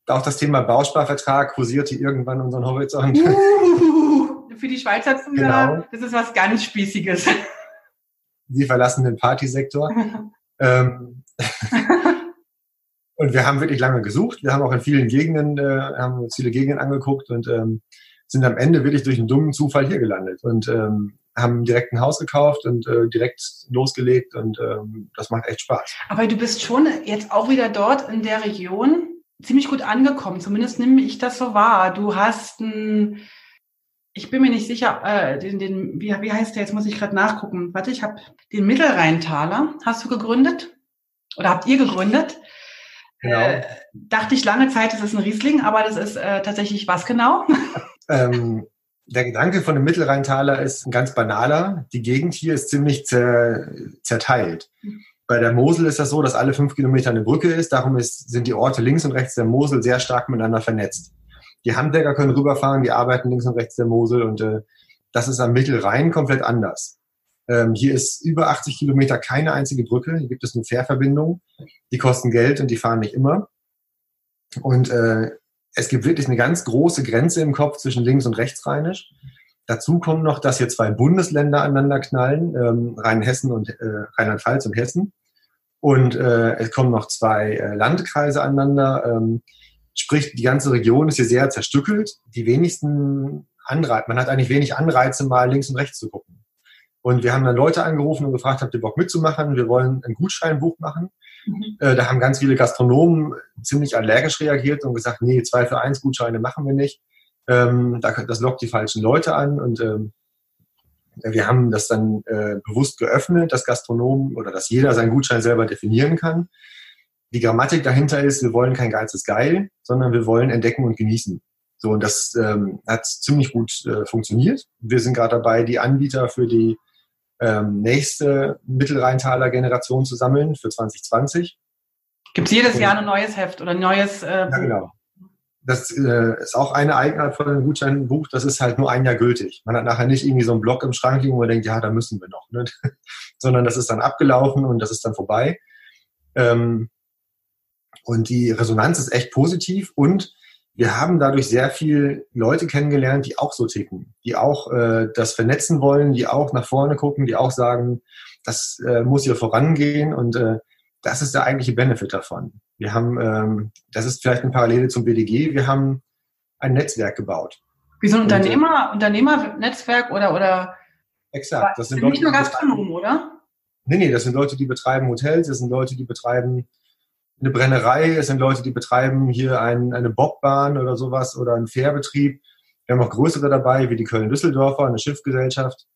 auch das Thema Bausparvertrag kursierte irgendwann unseren Horizont. Für die Schweizer Zuhörer, genau. das ist was ganz Spießiges. Sie verlassen den Partysektor. ähm, und wir haben wirklich lange gesucht. Wir haben auch in vielen Gegenden, äh, haben uns viele Gegenden angeguckt und ähm, sind am Ende wirklich durch einen dummen Zufall hier gelandet und ähm, haben direkt ein Haus gekauft und äh, direkt losgelegt und ähm, das macht echt Spaß. Aber du bist schon jetzt auch wieder dort in der Region ziemlich gut angekommen. Zumindest nehme ich das so wahr. Du hast ein, ich bin mir nicht sicher, äh, den, den, wie, wie heißt der? Jetzt muss ich gerade nachgucken. Warte, ich habe den Mittelrheintaler. Hast du gegründet? Oder habt ihr gegründet? Genau. Äh, dachte ich lange Zeit, es ist ein Riesling, aber das ist äh, tatsächlich was genau? ähm, der Gedanke von dem Mittelrheintaler ist ein ganz banaler. Die Gegend hier ist ziemlich zer, zerteilt. Bei der Mosel ist das so, dass alle fünf Kilometer eine Brücke ist. Darum ist, sind die Orte links und rechts der Mosel sehr stark miteinander vernetzt. Die Handwerker können rüberfahren, die arbeiten links und rechts der Mosel und äh, das ist am Mittelrhein komplett anders. Ähm, hier ist über 80 Kilometer keine einzige Brücke. Hier gibt es nur Fährverbindungen. Die kosten Geld und die fahren nicht immer. Und äh, es gibt wirklich eine ganz große Grenze im Kopf zwischen links und rechtsrheinisch. Dazu kommt noch, dass hier zwei Bundesländer aneinander knallen, ähm, Rheinhessen und äh, Rheinland-Pfalz und Hessen. Und äh, es kommen noch zwei äh, Landkreise aneinander. Ähm, sprich, die ganze Region ist hier sehr zerstückelt. Die wenigsten Anreize, man hat eigentlich wenig Anreize, mal links und rechts zu gucken. Und wir haben dann Leute angerufen und gefragt, habt ihr Bock mitzumachen? Wir wollen ein Gutscheinbuch machen. Mhm. Äh, da haben ganz viele Gastronomen ziemlich allergisch reagiert und gesagt, nee, zwei für eins Gutscheine machen wir nicht. Ähm, das lockt die falschen Leute an und ähm, wir haben das dann äh, bewusst geöffnet, dass Gastronomen oder dass jeder seinen Gutschein selber definieren kann. Die Grammatik dahinter ist, wir wollen kein Geiz ist geil, sondern wir wollen entdecken und genießen. So, und das ähm, hat ziemlich gut äh, funktioniert. Wir sind gerade dabei, die Anbieter für die ähm, nächste Mittelrheintaler Generation zu sammeln für 2020. Gibt es jedes Jahr ein neues Heft oder ein neues? Äh, ja, genau. Das äh, ist auch eine Eigenart von einem Gutscheinbuch. Das ist halt nur ein Jahr gültig. Man hat nachher nicht irgendwie so einen Block im Schrank liegen, wo man denkt, ja, da müssen wir noch. Ne? Sondern das ist dann abgelaufen und das ist dann vorbei. Ähm, und die Resonanz ist echt positiv und wir haben dadurch sehr viel Leute kennengelernt, die auch so ticken, die auch äh, das vernetzen wollen, die auch nach vorne gucken, die auch sagen, das äh, muss hier vorangehen und äh, das ist der eigentliche Benefit davon. Wir haben, ähm, das ist vielleicht eine Parallele zum BDG, wir haben ein Netzwerk gebaut. Wie so ein Unternehmer, und, Unternehmernetzwerk oder, oder? Exakt. Das sind nicht Leute, nur Gastronomen, oder? Nee, nee, das sind Leute, die betreiben Hotels, das sind Leute, die betreiben eine Brennerei, es sind Leute, die betreiben hier ein, eine Bobbahn oder sowas oder einen Fährbetrieb. Wir haben auch größere dabei, wie die Köln-Düsseldorfer, eine Schiffsgesellschaft.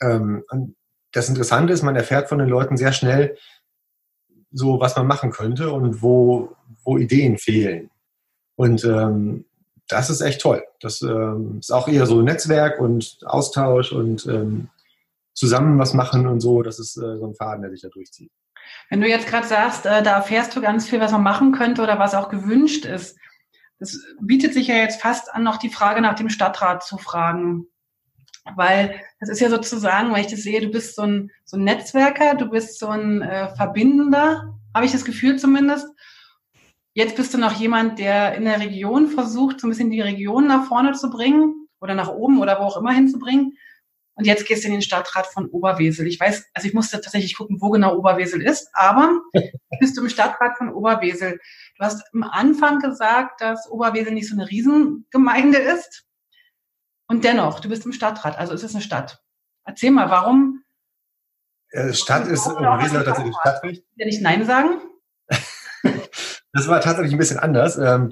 Ähm, das Interessante ist, man erfährt von den Leuten sehr schnell, so was man machen könnte und wo, wo Ideen fehlen. Und ähm, das ist echt toll. Das ähm, ist auch eher so Netzwerk und Austausch und ähm, zusammen was machen und so. Das ist äh, so ein Faden, der sich da durchzieht. Wenn du jetzt gerade sagst, äh, da erfährst du ganz viel, was man machen könnte oder was auch gewünscht ist. Das bietet sich ja jetzt fast an, noch die Frage nach dem Stadtrat zu fragen. Weil das ist ja sozusagen, weil ich das sehe, du bist so ein, so ein Netzwerker, du bist so ein äh, Verbindender, habe ich das Gefühl zumindest. Jetzt bist du noch jemand, der in der Region versucht, so ein bisschen die Region nach vorne zu bringen oder nach oben oder wo auch immer hinzubringen. Und jetzt gehst du in den Stadtrat von Oberwesel. Ich weiß, also ich musste tatsächlich gucken, wo genau Oberwesel ist, aber bist du im Stadtrat von Oberwesel. Du hast am Anfang gesagt, dass Oberwesel nicht so eine Riesengemeinde ist. Und dennoch, du bist im Stadtrat, also es ist eine Stadt. Erzähl mal, warum? Ja, Stadt ist, Oberwesel hat tatsächlich Stadtrecht. Ja, nicht Nein sagen? das war tatsächlich ein bisschen anders. Ähm,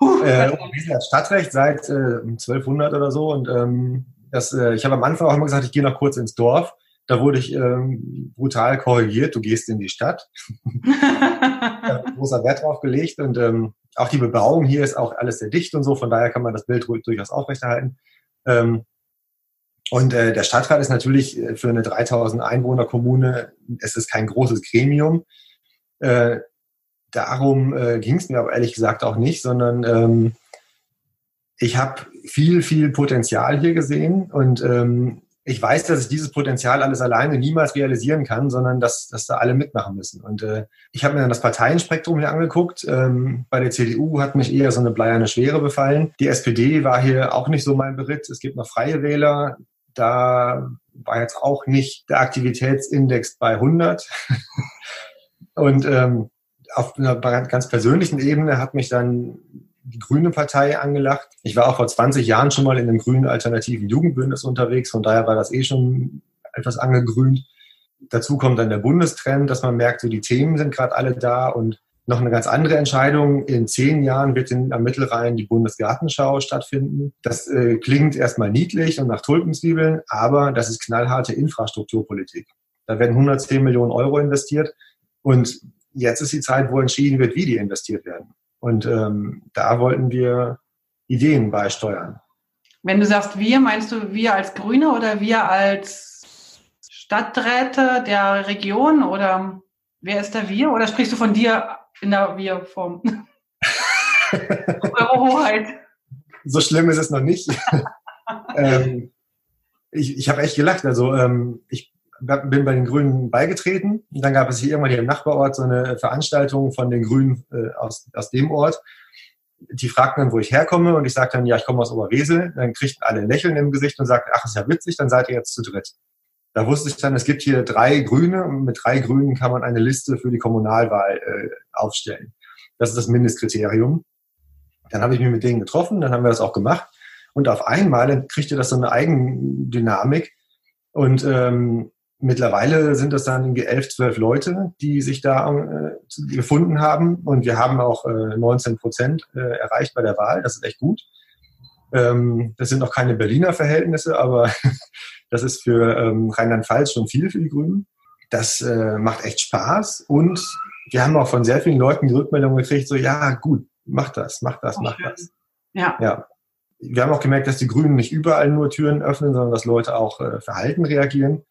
uh, äh, hat Stadtrecht seit äh, 1200 oder so und ähm, das, äh, ich habe am Anfang auch immer gesagt, ich gehe noch kurz ins Dorf. Da wurde ich ähm, brutal korrigiert, du gehst in die Stadt. großer Wert drauf gelegt und ähm, auch die Bebauung hier ist auch alles sehr dicht und so, von daher kann man das Bild durchaus aufrechterhalten. Ähm, und äh, der Stadtrat ist natürlich äh, für eine 3000 Einwohner Kommune, es ist kein großes Gremium. Äh, darum äh, ging es mir aber ehrlich gesagt auch nicht, sondern ähm, ich habe viel, viel Potenzial hier gesehen und ähm, ich weiß, dass ich dieses Potenzial alles alleine niemals realisieren kann, sondern dass, dass da alle mitmachen müssen. Und äh, ich habe mir dann das Parteienspektrum hier angeguckt. Ähm, bei der CDU hat mich eher so eine bleierne Schwere befallen. Die SPD war hier auch nicht so mein Beritt. Es gibt noch Freie Wähler. Da war jetzt auch nicht der Aktivitätsindex bei 100. Und ähm, auf einer ganz persönlichen Ebene hat mich dann die Grüne Partei angelacht. Ich war auch vor 20 Jahren schon mal in einem grünen alternativen Jugendbündnis unterwegs, von daher war das eh schon etwas angegrünt. Dazu kommt dann der Bundestrend, dass man merkt, so die Themen sind gerade alle da und noch eine ganz andere Entscheidung. In zehn Jahren wird in, am Mittelrhein die Bundesgartenschau stattfinden. Das äh, klingt erstmal niedlich und nach Tulpenzwiebeln, aber das ist knallharte Infrastrukturpolitik. Da werden 110 Millionen Euro investiert und jetzt ist die Zeit, wo entschieden wird, wie die investiert werden. Und ähm, da wollten wir Ideen beisteuern. Wenn du sagst wir, meinst du wir als Grüne oder wir als Stadträte der Region oder wer ist der wir? Oder sprichst du von dir in der Wir-Form? Eure Hoheit. So schlimm ist es noch nicht. ähm, ich ich habe echt gelacht. Also ähm, ich bin bei den Grünen beigetreten. Dann gab es hier irgendwann hier im Nachbarort so eine Veranstaltung von den Grünen äh, aus, aus dem Ort. Die fragten dann, wo ich herkomme und ich sagte dann, ja, ich komme aus Oberwesel. Dann kriegten alle ein Lächeln im Gesicht und sagten, ach, ist ja witzig, dann seid ihr jetzt zu dritt. Da wusste ich dann, es gibt hier drei Grüne und mit drei Grünen kann man eine Liste für die Kommunalwahl äh, aufstellen. Das ist das Mindestkriterium. Dann habe ich mich mit denen getroffen, dann haben wir das auch gemacht. Und auf einmal kriegte das so eine Eigendynamik. Und ähm, Mittlerweile sind das dann irgendwie elf, zwölf Leute, die sich da äh, gefunden haben. Und wir haben auch äh, 19 Prozent äh, erreicht bei der Wahl. Das ist echt gut. Ähm, das sind noch keine Berliner Verhältnisse, aber das ist für ähm, Rheinland-Pfalz schon viel für die Grünen. Das äh, macht echt Spaß. Und wir haben auch von sehr vielen Leuten die Rückmeldung gekriegt, so, ja, gut, mach das, mach das, mach das. Ja. ja. Wir haben auch gemerkt, dass die Grünen nicht überall nur Türen öffnen, sondern dass Leute auch äh, Verhalten reagieren.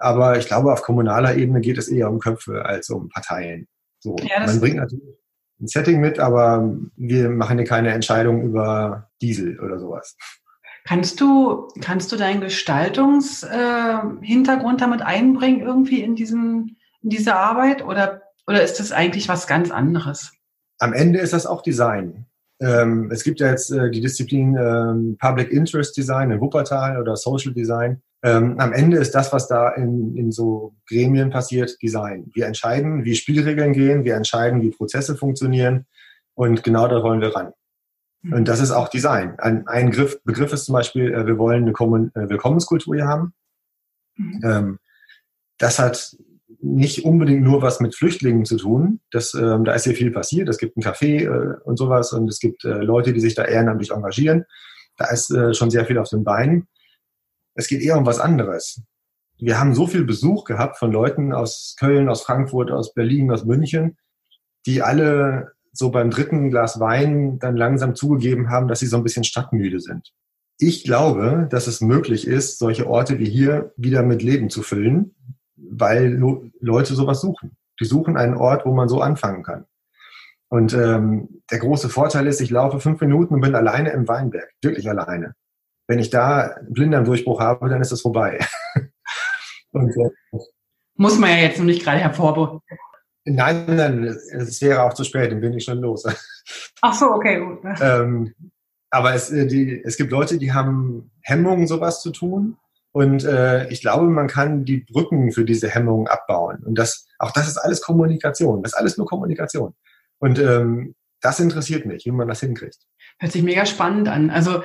Aber ich glaube, auf kommunaler Ebene geht es eher um Köpfe als um Parteien. So, ja, man bringt natürlich ein Setting mit, aber wir machen hier keine Entscheidung über Diesel oder sowas. Kannst du, kannst du deinen Gestaltungshintergrund äh, damit einbringen irgendwie in diesen, in diese Arbeit oder, oder ist das eigentlich was ganz anderes? Am Ende ist das auch Design. Ähm, es gibt ja jetzt äh, die Disziplin ähm, Public Interest Design in Wuppertal oder Social Design. Ähm, am Ende ist das, was da in, in so Gremien passiert, Design. Wir entscheiden, wie Spielregeln gehen, wir entscheiden, wie Prozesse funktionieren und genau da wollen wir ran. Mhm. Und das ist auch Design. Ein, ein Griff, Begriff ist zum Beispiel, äh, wir wollen eine Kommun äh, Willkommenskultur hier haben. Mhm. Ähm, das hat nicht unbedingt nur was mit Flüchtlingen zu tun. Das, ähm, da ist hier viel passiert. Es gibt ein Café äh, und sowas und es gibt äh, Leute, die sich da ehrenamtlich engagieren. Da ist äh, schon sehr viel auf den Beinen. Es geht eher um was anderes. Wir haben so viel Besuch gehabt von Leuten aus Köln, aus Frankfurt, aus Berlin, aus München, die alle so beim dritten Glas Wein dann langsam zugegeben haben, dass sie so ein bisschen stadtmüde sind. Ich glaube, dass es möglich ist, solche Orte wie hier wieder mit Leben zu füllen, weil Leute sowas suchen. Die suchen einen Ort, wo man so anfangen kann. Und ähm, der große Vorteil ist, ich laufe fünf Minuten und bin alleine im Weinberg, wirklich alleine wenn ich da einen Blinddarmdurchbruch habe, dann ist es vorbei. Und, äh, Muss man ja jetzt noch nicht gerade hervorheben. Nein, nein, es wäre auch zu spät, dann bin ich schon los. Ach so, okay, gut. Ähm, aber es, äh, die, es gibt Leute, die haben Hemmungen, sowas zu tun. Und äh, ich glaube, man kann die Brücken für diese Hemmungen abbauen. Und das, auch das ist alles Kommunikation. Das ist alles nur Kommunikation. Und ähm, das interessiert mich, wie man das hinkriegt. Hört sich mega spannend an. Also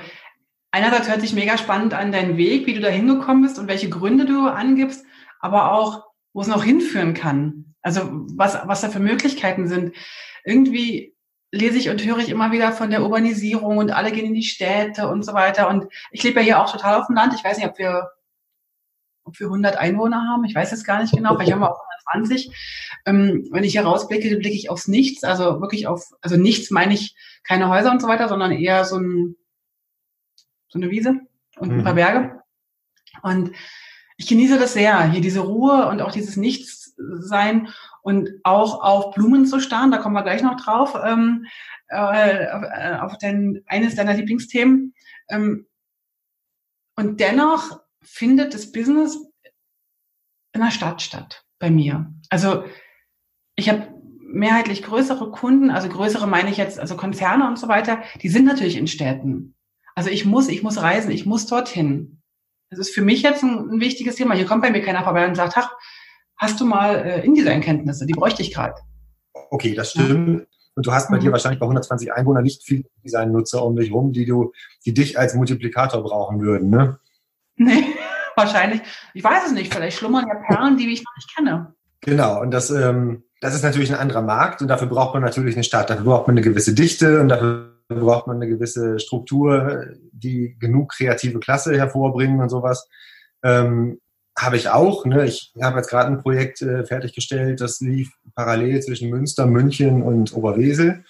einerseits hört sich mega spannend an dein Weg, wie du da hingekommen bist und welche Gründe du angibst, aber auch, wo es noch hinführen kann. Also was, was da für Möglichkeiten sind. Irgendwie lese ich und höre ich immer wieder von der Urbanisierung und alle gehen in die Städte und so weiter. Und ich lebe ja hier auch total auf dem Land. Ich weiß nicht, ob wir, ob wir 100 Einwohner haben. Ich weiß es gar nicht genau. Vielleicht haben wir auch 120. Ähm, wenn ich hier rausblicke, blicke ich aufs Nichts. Also wirklich auf, also nichts meine ich keine Häuser und so weiter, sondern eher so ein, so eine Wiese und ein paar mhm. Berge. Und ich genieße das sehr, hier diese Ruhe und auch dieses Nichtssein und auch auf Blumen zu starren, da kommen wir gleich noch drauf, ähm, äh, auf den, eines deiner Lieblingsthemen. Ähm, und dennoch findet das Business in der Stadt statt, bei mir. Also ich habe mehrheitlich größere Kunden, also größere meine ich jetzt, also Konzerne und so weiter, die sind natürlich in Städten. Also ich muss, ich muss reisen, ich muss dorthin. Das ist für mich jetzt ein, ein wichtiges Thema. Hier kommt bei mir keiner vorbei und sagt, ach, hast du mal äh, InDesign-Kenntnisse? Die bräuchte ich gerade. Okay, das stimmt. Und du hast bei mhm. dir wahrscheinlich bei 120 Einwohnern nicht viel Design-Nutzer um dich rum, die du, die dich als Multiplikator brauchen würden, ne? Nee, wahrscheinlich. Ich weiß es nicht. Vielleicht schlummern ja Perlen, die ich noch nicht kenne. Genau. Und das, ähm, das ist natürlich ein anderer Markt und dafür braucht man natürlich eine Stadt. Dafür braucht man eine gewisse Dichte und dafür braucht man eine gewisse Struktur, die genug kreative Klasse hervorbringen und sowas. Ähm, habe ich auch. Ne? Ich habe jetzt gerade ein Projekt äh, fertiggestellt, das lief parallel zwischen Münster, München und Oberwesel.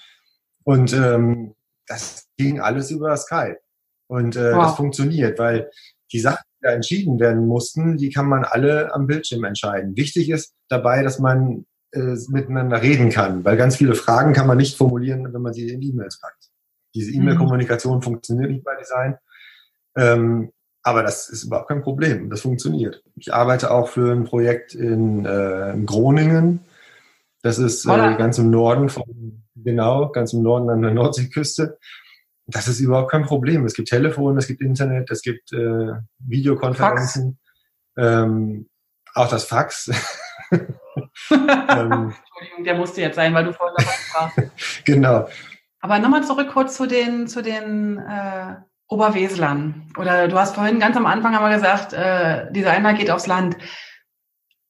Und ähm, das ging alles über Skype. Und äh, wow. das funktioniert, weil die Sachen, die da entschieden werden mussten, die kann man alle am Bildschirm entscheiden. Wichtig ist dabei, dass man äh, miteinander reden kann, weil ganz viele Fragen kann man nicht formulieren, wenn man sie in E-Mails packt. Diese. E-Mail-Kommunikation mhm. funktioniert nicht bei Design. Ähm, aber das ist überhaupt kein Problem. Das funktioniert. Ich arbeite auch für ein Projekt in, äh, in Groningen. Das ist äh, ganz im Norden von, genau, ganz im Norden an der Nordseeküste. Das ist überhaupt kein Problem. Es gibt Telefon, es gibt Internet, es gibt äh, Videokonferenzen. Ähm, auch das Fax. ähm, Entschuldigung, der musste jetzt sein, weil du vorhin dabei warst. genau. Aber nochmal zurück kurz zu den, zu den äh, Oberweslern. Oder du hast vorhin ganz am Anfang haben gesagt, äh, Designer geht aufs Land.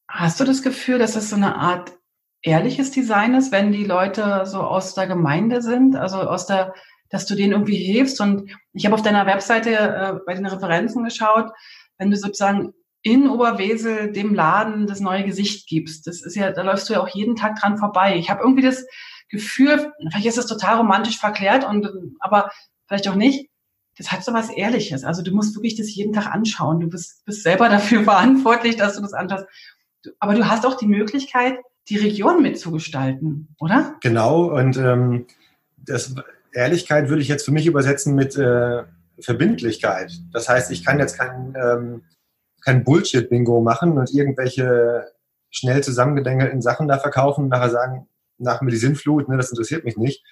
Hast du das Gefühl, dass das so eine Art ehrliches Design ist, wenn die Leute so aus der Gemeinde sind, also aus der, dass du denen irgendwie hilfst? Und ich habe auf deiner Webseite äh, bei den Referenzen geschaut, wenn du sozusagen in Oberwesel dem Laden das neue Gesicht gibst. Das ist ja, da läufst du ja auch jeden Tag dran vorbei. Ich habe irgendwie das Gefühl, vielleicht ist das total romantisch verklärt und aber vielleicht auch nicht das hat so was Ehrliches. Also du musst wirklich das jeden Tag anschauen. Du bist, bist selber dafür verantwortlich, dass du das anschaust. Aber du hast auch die Möglichkeit, die Region mitzugestalten, oder? Genau. Und ähm, das Ehrlichkeit würde ich jetzt für mich übersetzen mit äh, Verbindlichkeit. Das heißt, ich kann jetzt kein, ähm, kein Bullshit-Bingo machen und irgendwelche schnell zusammengedengelten Sachen da verkaufen und nachher sagen, nach mir die Sinnflut, ne, das interessiert mich nicht.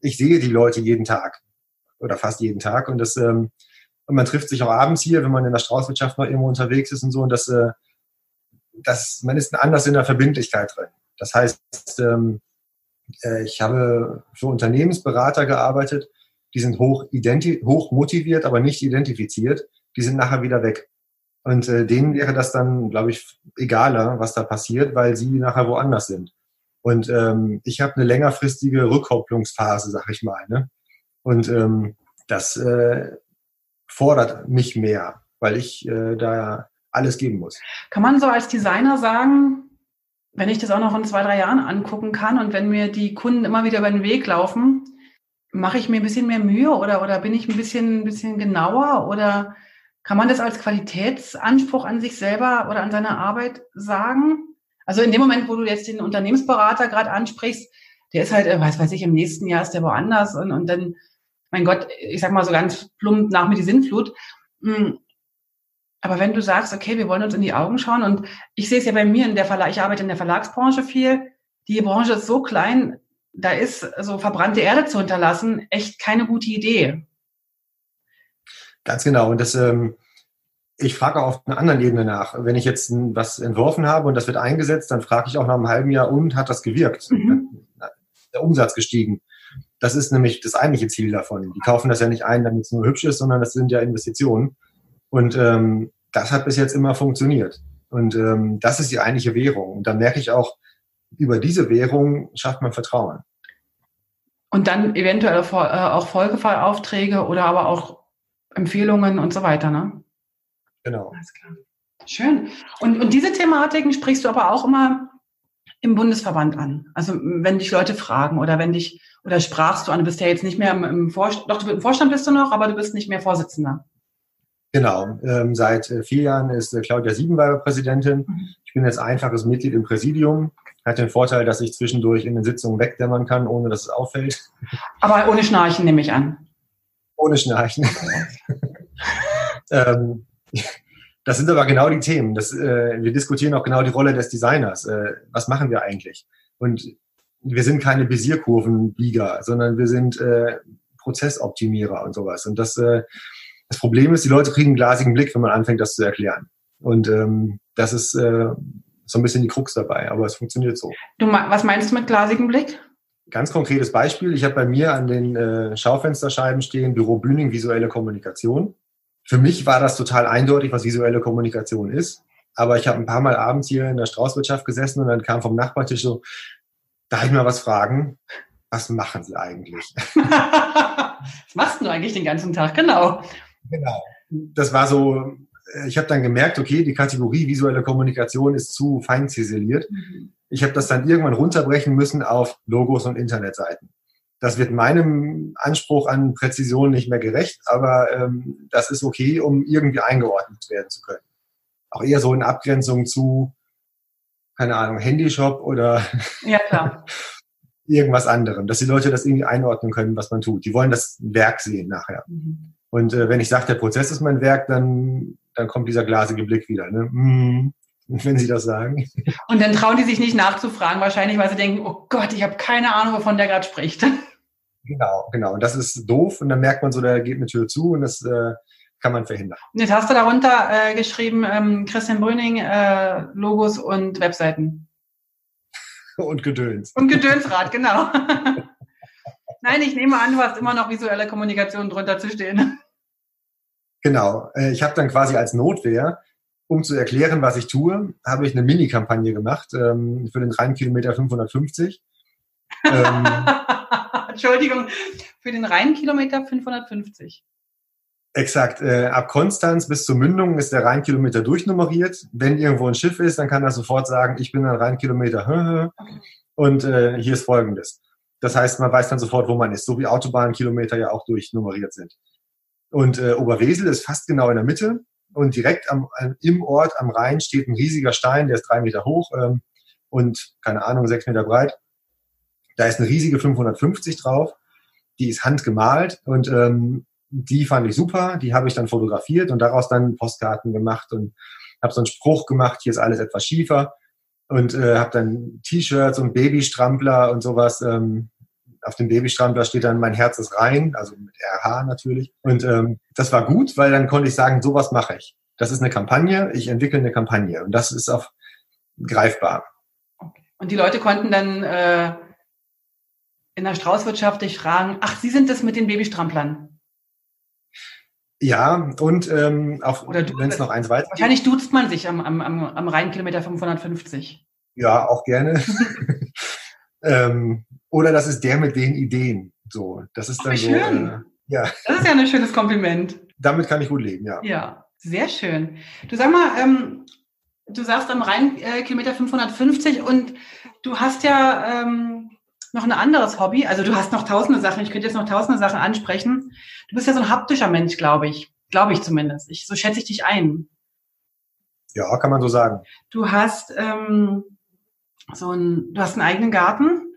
Ich sehe die Leute jeden Tag oder fast jeden Tag. Und das, ähm, und man trifft sich auch abends hier, wenn man in der Straußwirtschaft noch irgendwo unterwegs ist und so. Und das, äh, das, man ist anders in der Verbindlichkeit drin. Das heißt, ähm, äh, ich habe für Unternehmensberater gearbeitet, die sind hoch, hoch motiviert, aber nicht identifiziert. Die sind nachher wieder weg. Und äh, denen wäre das dann, glaube ich, egaler, was da passiert, weil sie nachher woanders sind. Und ähm, ich habe eine längerfristige Rückkopplungsphase, sag ich mal. Ne? Und ähm, das äh, fordert mich mehr, weil ich äh, da alles geben muss. Kann man so als Designer sagen, wenn ich das auch noch in zwei, drei Jahren angucken kann und wenn mir die Kunden immer wieder über den Weg laufen, mache ich mir ein bisschen mehr Mühe oder, oder bin ich ein bisschen, ein bisschen genauer oder kann man das als Qualitätsanspruch an sich selber oder an seine Arbeit sagen? Also in dem Moment, wo du jetzt den Unternehmensberater gerade ansprichst, der ist halt, äh, weiß weiß ich, im nächsten Jahr ist der woanders und, und dann mein Gott, ich sag mal so ganz plump nach mir die Sinnflut. Hm. Aber wenn du sagst, okay, wir wollen uns in die Augen schauen und ich sehe es ja bei mir in der Verlag, ich arbeite in der Verlagsbranche viel. Die Branche ist so klein, da ist so verbrannte Erde zu hinterlassen echt keine gute Idee. Ganz genau. Und das, ähm, ich frage auch auf einer anderen Ebene nach. Wenn ich jetzt was entworfen habe und das wird eingesetzt, dann frage ich auch nach einem halben Jahr, und hat das gewirkt? Mhm. Der Umsatz gestiegen? Das ist nämlich das eigentliche Ziel davon. Die kaufen das ja nicht ein, damit es nur hübsch ist, sondern das sind ja Investitionen. Und ähm, das hat bis jetzt immer funktioniert. Und ähm, das ist die eigentliche Währung. Und da merke ich auch, über diese Währung schafft man Vertrauen. Und dann eventuell äh, auch Folgeaufträge oder aber auch Empfehlungen und so weiter, ne? Genau. Alles klar. Schön. Und, und diese Thematiken sprichst du aber auch immer im Bundesverband an. Also wenn dich Leute fragen oder wenn dich oder sprachst du an, du bist ja jetzt nicht mehr im, im Vorstand, doch im Vorstand bist du noch, aber du bist nicht mehr Vorsitzender. Genau, ähm, seit äh, vier Jahren ist äh, Claudia Siebenweiber Präsidentin. Mhm. Ich bin jetzt einfaches Mitglied im Präsidium. Hat den Vorteil, dass ich zwischendurch in den Sitzungen wegdämmern kann, ohne dass es auffällt. Aber ohne Schnarchen nehme ich an. Ohne Schnarchen. ähm, Das sind aber genau die Themen. Das, äh, wir diskutieren auch genau die Rolle des Designers. Äh, was machen wir eigentlich? Und wir sind keine Besierkurvenbieger, sondern wir sind äh, Prozessoptimierer und sowas. Und das, äh, das Problem ist, die Leute kriegen einen glasigen Blick, wenn man anfängt, das zu erklären. Und ähm, das ist äh, so ein bisschen die Krux dabei, aber es funktioniert so. Du, was meinst du mit glasigem Blick? Ganz konkretes Beispiel. Ich habe bei mir an den äh, Schaufensterscheiben stehen Büro Bühning, visuelle Kommunikation. Für mich war das total eindeutig, was visuelle Kommunikation ist. Aber ich habe ein paar Mal abends hier in der Straußwirtschaft gesessen und dann kam vom Nachbartisch so, darf ich mal was fragen? Was machen Sie eigentlich? was machst du eigentlich den ganzen Tag? Genau. Genau. Das war so, ich habe dann gemerkt, okay, die Kategorie visuelle Kommunikation ist zu fein ziseliert. Mhm. Ich habe das dann irgendwann runterbrechen müssen auf Logos und Internetseiten. Das wird meinem Anspruch an Präzision nicht mehr gerecht, aber ähm, das ist okay, um irgendwie eingeordnet werden zu können. Auch eher so in Abgrenzung zu, keine Ahnung, Handyshop oder ja, irgendwas anderem, dass die Leute das irgendwie einordnen können, was man tut. Die wollen das Werk sehen nachher. Mhm. Und äh, wenn ich sage, der Prozess ist mein Werk, dann, dann kommt dieser glasige Blick wieder. Ne? Mm, wenn Sie das sagen. Und dann trauen die sich nicht nachzufragen, wahrscheinlich, weil sie denken, oh Gott, ich habe keine Ahnung, wovon der gerade spricht. Genau, genau. Und das ist doof und dann merkt man so, da geht eine Tür zu und das äh, kann man verhindern. Und jetzt hast du darunter äh, geschrieben, ähm, Christian Brüning, äh, Logos und Webseiten. und Gedöns. Und Gedönsrad, genau. Nein, ich nehme an, du hast immer noch visuelle Kommunikation drunter zu stehen. Genau. Äh, ich habe dann quasi als Notwehr um zu erklären, was ich tue, habe ich eine Mini-Kampagne gemacht ähm, für den Rheinkilometer 550. ähm, Entschuldigung, für den Rheinkilometer 550. Exakt. Äh, ab Konstanz bis zur Mündung ist der Rheinkilometer durchnummeriert. Wenn irgendwo ein Schiff ist, dann kann er sofort sagen, ich bin ein Rheinkilometer. Und äh, hier ist Folgendes. Das heißt, man weiß dann sofort, wo man ist, so wie Autobahnkilometer ja auch durchnummeriert sind. Und äh, Oberwesel ist fast genau in der Mitte und direkt am, im Ort am Rhein steht ein riesiger Stein, der ist drei Meter hoch ähm, und keine Ahnung, sechs Meter breit. Da ist eine riesige 550 drauf, die ist handgemalt und ähm, die fand ich super, die habe ich dann fotografiert und daraus dann Postkarten gemacht und habe so einen Spruch gemacht, hier ist alles etwas schiefer. Und äh, habe dann T-Shirts und Babystrampler und sowas ähm, auf dem Babystrampler steht dann mein Herz ist rein, also mit RH natürlich. Und ähm, das war gut, weil dann konnte ich sagen, sowas mache ich. Das ist eine Kampagne, ich entwickle eine Kampagne und das ist auch greifbar. Okay. Und die Leute konnten dann äh, in der Straußwirtschaft dich fragen, ach, Sie sind das mit den Babystramplern. Ja, und ähm, auch wenn es noch eins weiter Wahrscheinlich duzt man sich am, am, am Rheinkilometer 550. Ja, auch gerne. ähm, oder das ist der mit den Ideen. So, das ist dann so. Äh, ja. Das ist ja ein schönes Kompliment. Damit kann ich gut leben, ja. Ja, sehr schön. Du sag mal, ähm, du sagst am Rhein äh, Kilometer 550 und du hast ja ähm, noch ein anderes Hobby. Also du hast noch tausende Sachen. Ich könnte jetzt noch tausende Sachen ansprechen. Du bist ja so ein haptischer Mensch, glaube ich. Glaube ich zumindest. Ich, so schätze ich dich ein. Ja, kann man so sagen. Du hast ähm, so ein, du hast einen eigenen Garten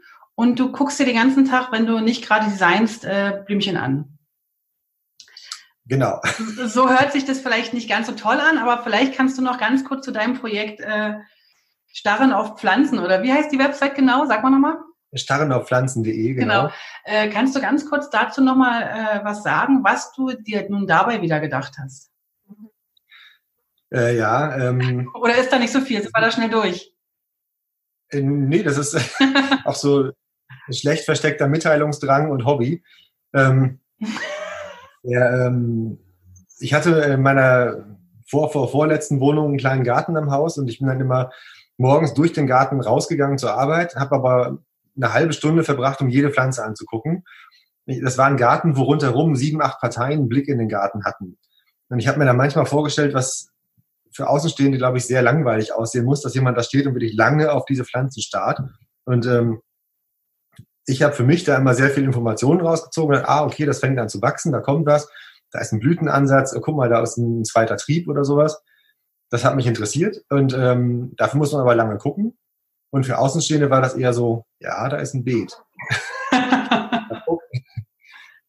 und du guckst dir den ganzen Tag, wenn du nicht gerade designst, äh, Blümchen an. Genau. So hört sich das vielleicht nicht ganz so toll an, aber vielleicht kannst du noch ganz kurz zu deinem Projekt äh, Starren auf Pflanzen oder wie heißt die Website genau? Sag mal nochmal. Starrenaufpflanzen.de, genau. genau. Äh, kannst du ganz kurz dazu nochmal äh, was sagen, was du dir nun dabei wieder gedacht hast? Äh, ja. Ähm, oder ist da nicht so viel? Sind wir da schnell durch? Äh, nee, das ist auch so schlecht versteckter Mitteilungsdrang und Hobby. Ähm, ja, ähm, ich hatte in meiner vor, vor, vorletzten Wohnung einen kleinen Garten am Haus und ich bin dann immer morgens durch den Garten rausgegangen zur Arbeit, habe aber eine halbe Stunde verbracht, um jede Pflanze anzugucken. Das war ein Garten, wo rundherum sieben, acht Parteien einen Blick in den Garten hatten. Und ich habe mir dann manchmal vorgestellt, was für Außenstehende, glaube ich, sehr langweilig aussehen muss, dass jemand da steht und wirklich lange auf diese Pflanzen starrt. Und ähm, ich habe für mich da immer sehr viel Informationen rausgezogen. Und, ah, okay, das fängt an zu wachsen, da kommt was, da ist ein Blütenansatz, oh, guck mal, da ist ein zweiter Trieb oder sowas. Das hat mich interessiert und ähm, dafür muss man aber lange gucken. Und für Außenstehende war das eher so, ja, da ist ein Beet.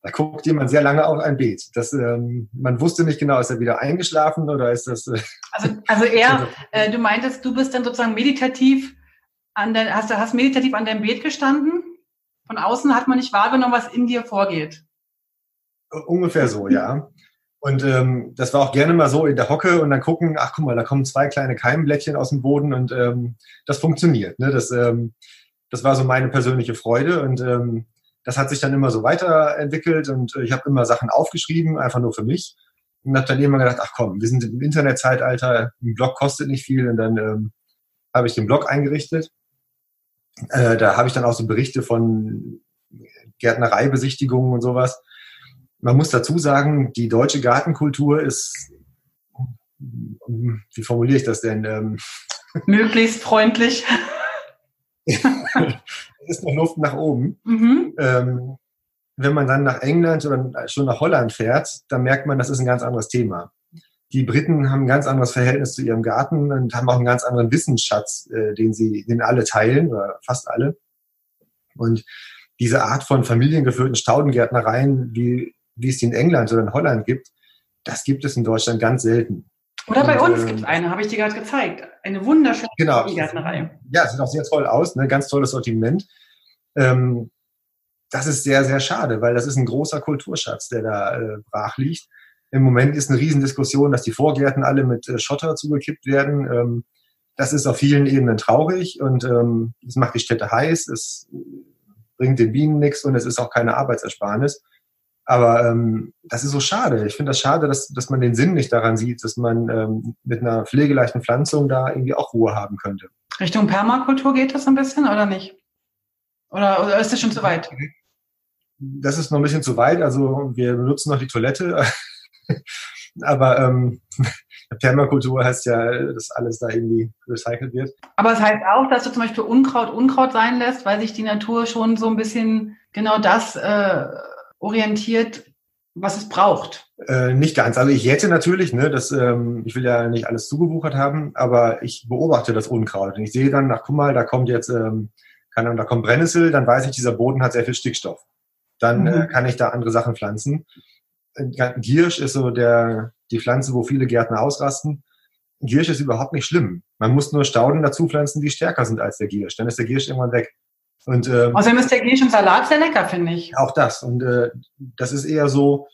Da guckt jemand sehr lange auf ein Beet. Das, ähm, man wusste nicht genau, ist er wieder eingeschlafen oder ist das. Äh, also, also eher, äh, du meintest, du bist dann sozusagen meditativ an der, hast du hast meditativ an deinem Beet gestanden? Von außen hat man nicht wahrgenommen, was in dir vorgeht. Ungefähr so, ja. Und ähm, das war auch gerne mal so in der Hocke und dann gucken, ach guck mal, da kommen zwei kleine Keimblättchen aus dem Boden und ähm, das funktioniert. Ne? Das, ähm, das war so meine persönliche Freude und ähm, das hat sich dann immer so weiterentwickelt und ich habe immer Sachen aufgeschrieben, einfach nur für mich. Und habe dann irgendwann gedacht, ach komm, wir sind im Internetzeitalter, ein Blog kostet nicht viel und dann ähm, habe ich den Blog eingerichtet. Äh, da habe ich dann auch so Berichte von Gärtnereibesichtigungen und sowas. Man muss dazu sagen, die deutsche Gartenkultur ist, wie formuliere ich das denn? Ähm, Möglichst freundlich. ist noch Luft nach oben. Mhm. Ähm, wenn man dann nach England oder schon nach Holland fährt, dann merkt man, das ist ein ganz anderes Thema. Die Briten haben ein ganz anderes Verhältnis zu ihrem Garten und haben auch einen ganz anderen Wissensschatz, äh, den sie, den alle teilen, oder fast alle. Und diese Art von familiengeführten Staudengärtnereien, wie, wie es die in England oder in Holland gibt, das gibt es in Deutschland ganz selten. Oder bei und, uns äh, gibt es eine, habe ich dir gerade gezeigt. Eine wunderschöne genau. Gärtnerei. Ja, sieht auch sehr toll aus, ne? ganz tolles Sortiment. Ähm, das ist sehr, sehr schade, weil das ist ein großer Kulturschatz, der da äh, brach liegt. Im Moment ist eine Riesendiskussion, dass die Vorgärten alle mit äh, Schotter zugekippt werden. Ähm, das ist auf vielen Ebenen traurig und ähm, es macht die Städte heiß, es bringt den Bienen nichts und es ist auch keine Arbeitsersparnis. Aber ähm, das ist so schade. Ich finde das schade, dass, dass man den Sinn nicht daran sieht, dass man ähm, mit einer pflegeleichten Pflanzung da irgendwie auch Ruhe haben könnte. Richtung Permakultur geht das ein bisschen oder nicht? Oder, oder ist das schon zu weit? Das ist noch ein bisschen zu weit. Also wir benutzen noch die Toilette. Aber ähm, Permakultur heißt ja, dass alles da irgendwie recycelt wird. Aber es heißt auch, dass du zum Beispiel Unkraut Unkraut sein lässt, weil sich die Natur schon so ein bisschen genau das äh, orientiert, was es braucht. Äh, nicht ganz. Also ich hätte natürlich, ne, das, ähm, ich will ja nicht alles zugewuchert haben, aber ich beobachte das Unkraut und ich sehe dann, ach guck mal, da kommt jetzt, ähm, kann, da kommt Brennnessel, dann weiß ich, dieser Boden hat sehr viel Stickstoff. Dann äh, mhm. äh, kann ich da andere Sachen pflanzen. Giersch ist so der, die Pflanze, wo viele Gärtner ausrasten. Giersch ist überhaupt nicht schlimm. Man muss nur Stauden dazu pflanzen, die stärker sind als der Giersch. Dann ist der Giersch irgendwann weg. Und, ähm, Außerdem ist der Giersch im Salat sehr lecker, finde ich. Auch das. Und äh, das ist eher so,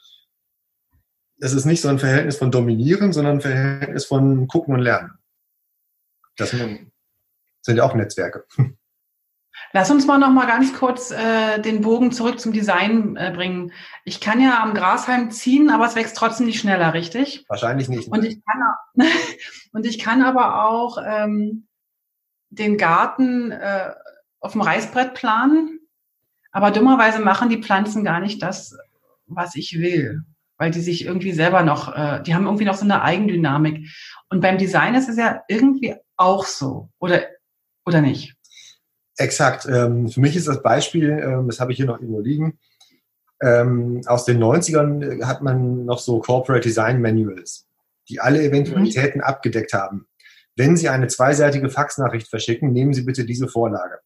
es ist nicht so ein Verhältnis von Dominieren, sondern ein Verhältnis von Gucken und Lernen. Das sind ja auch Netzwerke. Lass uns mal noch mal ganz kurz äh, den Bogen zurück zum Design äh, bringen. Ich kann ja am Grashalm ziehen, aber es wächst trotzdem nicht schneller, richtig? Wahrscheinlich nicht. Und ich kann, und ich kann aber auch ähm, den Garten äh, auf dem Reißbrett planen, aber dummerweise machen die Pflanzen gar nicht das, was ich will, weil die sich irgendwie selber noch, äh, die haben irgendwie noch so eine Eigendynamik. Und beim Design ist es ja irgendwie auch so, oder oder nicht? Exakt. Ähm, für mich ist das Beispiel, ähm, das habe ich hier noch irgendwo liegen, ähm, aus den 90ern hat man noch so Corporate Design Manuals, die alle Eventualitäten mhm. abgedeckt haben. Wenn Sie eine zweiseitige Faxnachricht verschicken, nehmen Sie bitte diese Vorlage.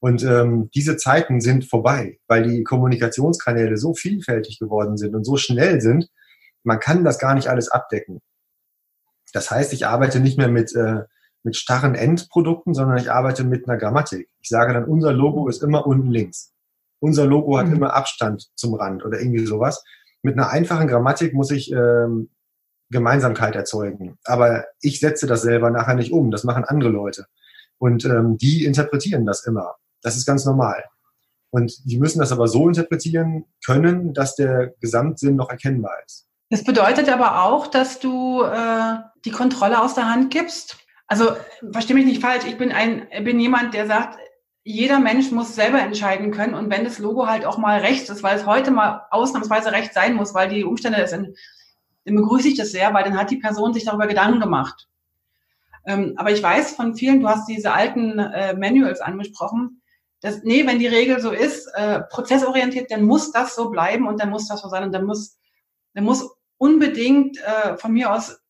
Und ähm, diese Zeiten sind vorbei, weil die Kommunikationskanäle so vielfältig geworden sind und so schnell sind, man kann das gar nicht alles abdecken. Das heißt, ich arbeite nicht mehr mit äh, mit starren Endprodukten, sondern ich arbeite mit einer Grammatik. Ich sage dann, unser Logo ist immer unten links. Unser Logo hat mhm. immer Abstand zum Rand oder irgendwie sowas. Mit einer einfachen Grammatik muss ich ähm, Gemeinsamkeit erzeugen. Aber ich setze das selber nachher nicht um. Das machen andere Leute. Und ähm, die interpretieren das immer. Das ist ganz normal. Und die müssen das aber so interpretieren können, dass der Gesamtsinn noch erkennbar ist. Das bedeutet aber auch, dass du äh, die Kontrolle aus der Hand gibst also verstehe mich nicht falsch, ich bin ein, bin jemand, der sagt, jeder Mensch muss selber entscheiden können und wenn das Logo halt auch mal rechts ist, weil es heute mal ausnahmsweise rechts sein muss, weil die Umstände sind, dann begrüße ich das sehr, weil dann hat die Person sich darüber Gedanken gemacht. Ähm, aber ich weiß von vielen, du hast diese alten äh, Manuals angesprochen, dass, nee, wenn die Regel so ist, äh, prozessorientiert, dann muss das so bleiben und dann muss das so sein und dann muss, dann muss unbedingt äh, von mir aus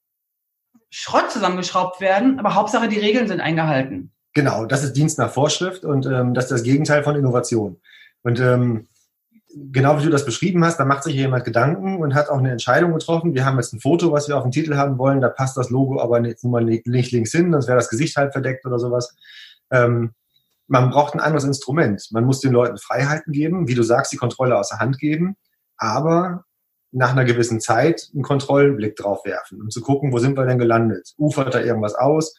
Schrott zusammengeschraubt werden, aber Hauptsache die Regeln sind eingehalten. Genau, das ist Dienst nach Vorschrift und ähm, das ist das Gegenteil von Innovation. Und ähm, genau wie du das beschrieben hast, da macht sich jemand Gedanken und hat auch eine Entscheidung getroffen. Wir haben jetzt ein Foto, was wir auf dem Titel haben wollen, da passt das Logo aber nicht, nun mal nicht links hin, sonst wäre das Gesicht halb verdeckt oder sowas. Ähm, man braucht ein anderes Instrument. Man muss den Leuten Freiheiten geben, wie du sagst, die Kontrolle aus der Hand geben, aber nach einer gewissen Zeit einen Kontrollblick drauf werfen, um zu gucken, wo sind wir denn gelandet? Ufert da irgendwas aus?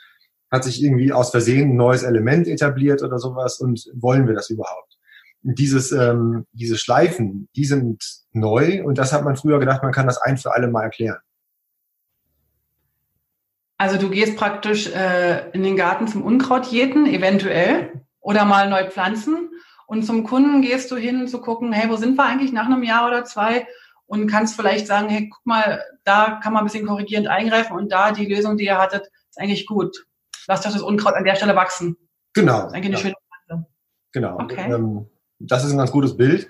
Hat sich irgendwie aus Versehen ein neues Element etabliert oder sowas und wollen wir das überhaupt? dieses, ähm, diese Schleifen, die sind neu und das hat man früher gedacht, man kann das ein für alle Mal erklären. Also du gehst praktisch äh, in den Garten zum Unkrautjäten, eventuell, oder mal neu pflanzen. Und zum Kunden gehst du hin zu gucken, hey, wo sind wir eigentlich nach einem Jahr oder zwei? Und kannst vielleicht sagen, hey, guck mal, da kann man ein bisschen korrigierend eingreifen und da die Lösung, die ihr hattet, ist eigentlich gut. Lasst euch das Unkraut an der Stelle wachsen. Genau. Das ist eigentlich eine ja. schöne Pflanze. Genau. Okay. Ähm, das ist ein ganz gutes Bild.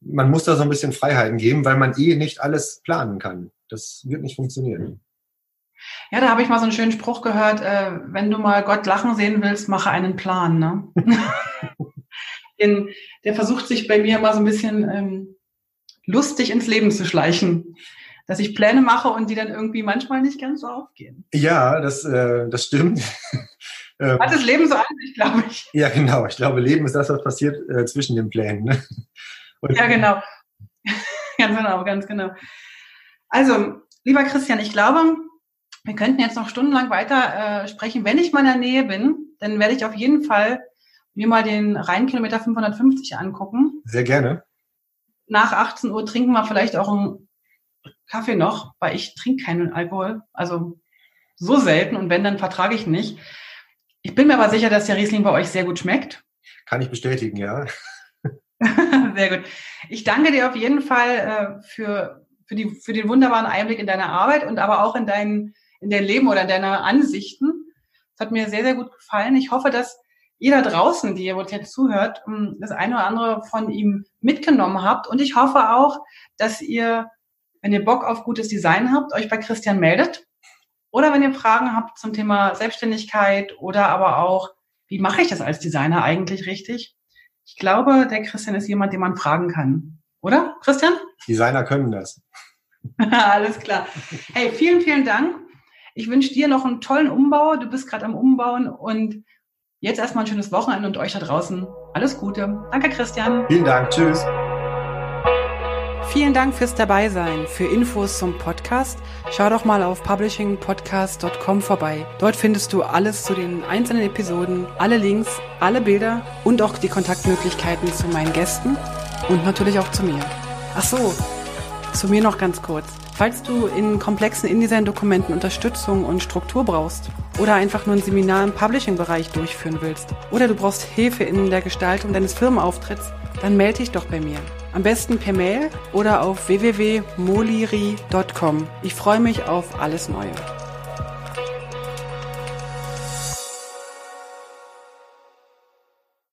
Man muss da so ein bisschen Freiheiten geben, weil man eh nicht alles planen kann. Das wird nicht funktionieren. Ja, da habe ich mal so einen schönen Spruch gehört, äh, wenn du mal Gott lachen sehen willst, mache einen Plan. Ne? Den, der versucht sich bei mir immer so ein bisschen ähm, lustig ins Leben zu schleichen. Dass ich Pläne mache und die dann irgendwie manchmal nicht ganz so aufgehen. Ja, das, äh, das stimmt. Ähm, Hat das Leben so an sich, glaube ich. Ja, genau. Ich glaube, Leben ist das, was passiert äh, zwischen den Plänen. Ne? ja, genau. ganz genau, ganz genau. Also, lieber Christian, ich glaube, wir könnten jetzt noch stundenlang weiter äh, sprechen. Wenn ich mal in der Nähe bin, dann werde ich auf jeden Fall mir mal den Rheinkilometer 550 angucken. Sehr gerne. Nach 18 Uhr trinken wir vielleicht auch einen Kaffee noch, weil ich trinke keinen Alkohol. Also so selten und wenn, dann vertrage ich nicht. Ich bin mir aber sicher, dass der Riesling bei euch sehr gut schmeckt. Kann ich bestätigen, ja. sehr gut. Ich danke dir auf jeden Fall äh, für, für, die, für den wunderbaren Einblick in deine Arbeit und aber auch in dein, in dein Leben oder in deine Ansichten. Das hat mir sehr, sehr gut gefallen. Ich hoffe, dass ihr da draußen, die ihr jetzt zuhört, ähm, das eine oder andere von ihm mitgenommen habt. Und ich hoffe auch, dass ihr, wenn ihr Bock auf gutes Design habt, euch bei Christian meldet. Oder wenn ihr Fragen habt zum Thema Selbstständigkeit oder aber auch, wie mache ich das als Designer eigentlich richtig? Ich glaube, der Christian ist jemand, den man fragen kann. Oder, Christian? Designer können das. Alles klar. Hey, vielen, vielen Dank. Ich wünsche dir noch einen tollen Umbau. Du bist gerade am Umbauen und jetzt erstmal ein schönes Wochenende und euch da draußen alles Gute. Danke, Christian. Vielen Dank. Tschüss. Vielen Dank fürs Dabeisein. Für Infos zum Podcast schau doch mal auf publishingpodcast.com vorbei. Dort findest du alles zu den einzelnen Episoden, alle Links, alle Bilder und auch die Kontaktmöglichkeiten zu meinen Gästen und natürlich auch zu mir. Ach so, zu mir noch ganz kurz. Falls du in komplexen InDesign-Dokumenten Unterstützung und Struktur brauchst oder einfach nur ein Seminar im Publishing-Bereich durchführen willst oder du brauchst Hilfe in der Gestaltung deines Firmenauftritts, dann melde dich doch bei mir. Am besten per Mail oder auf www.moliri.com. Ich freue mich auf alles Neue.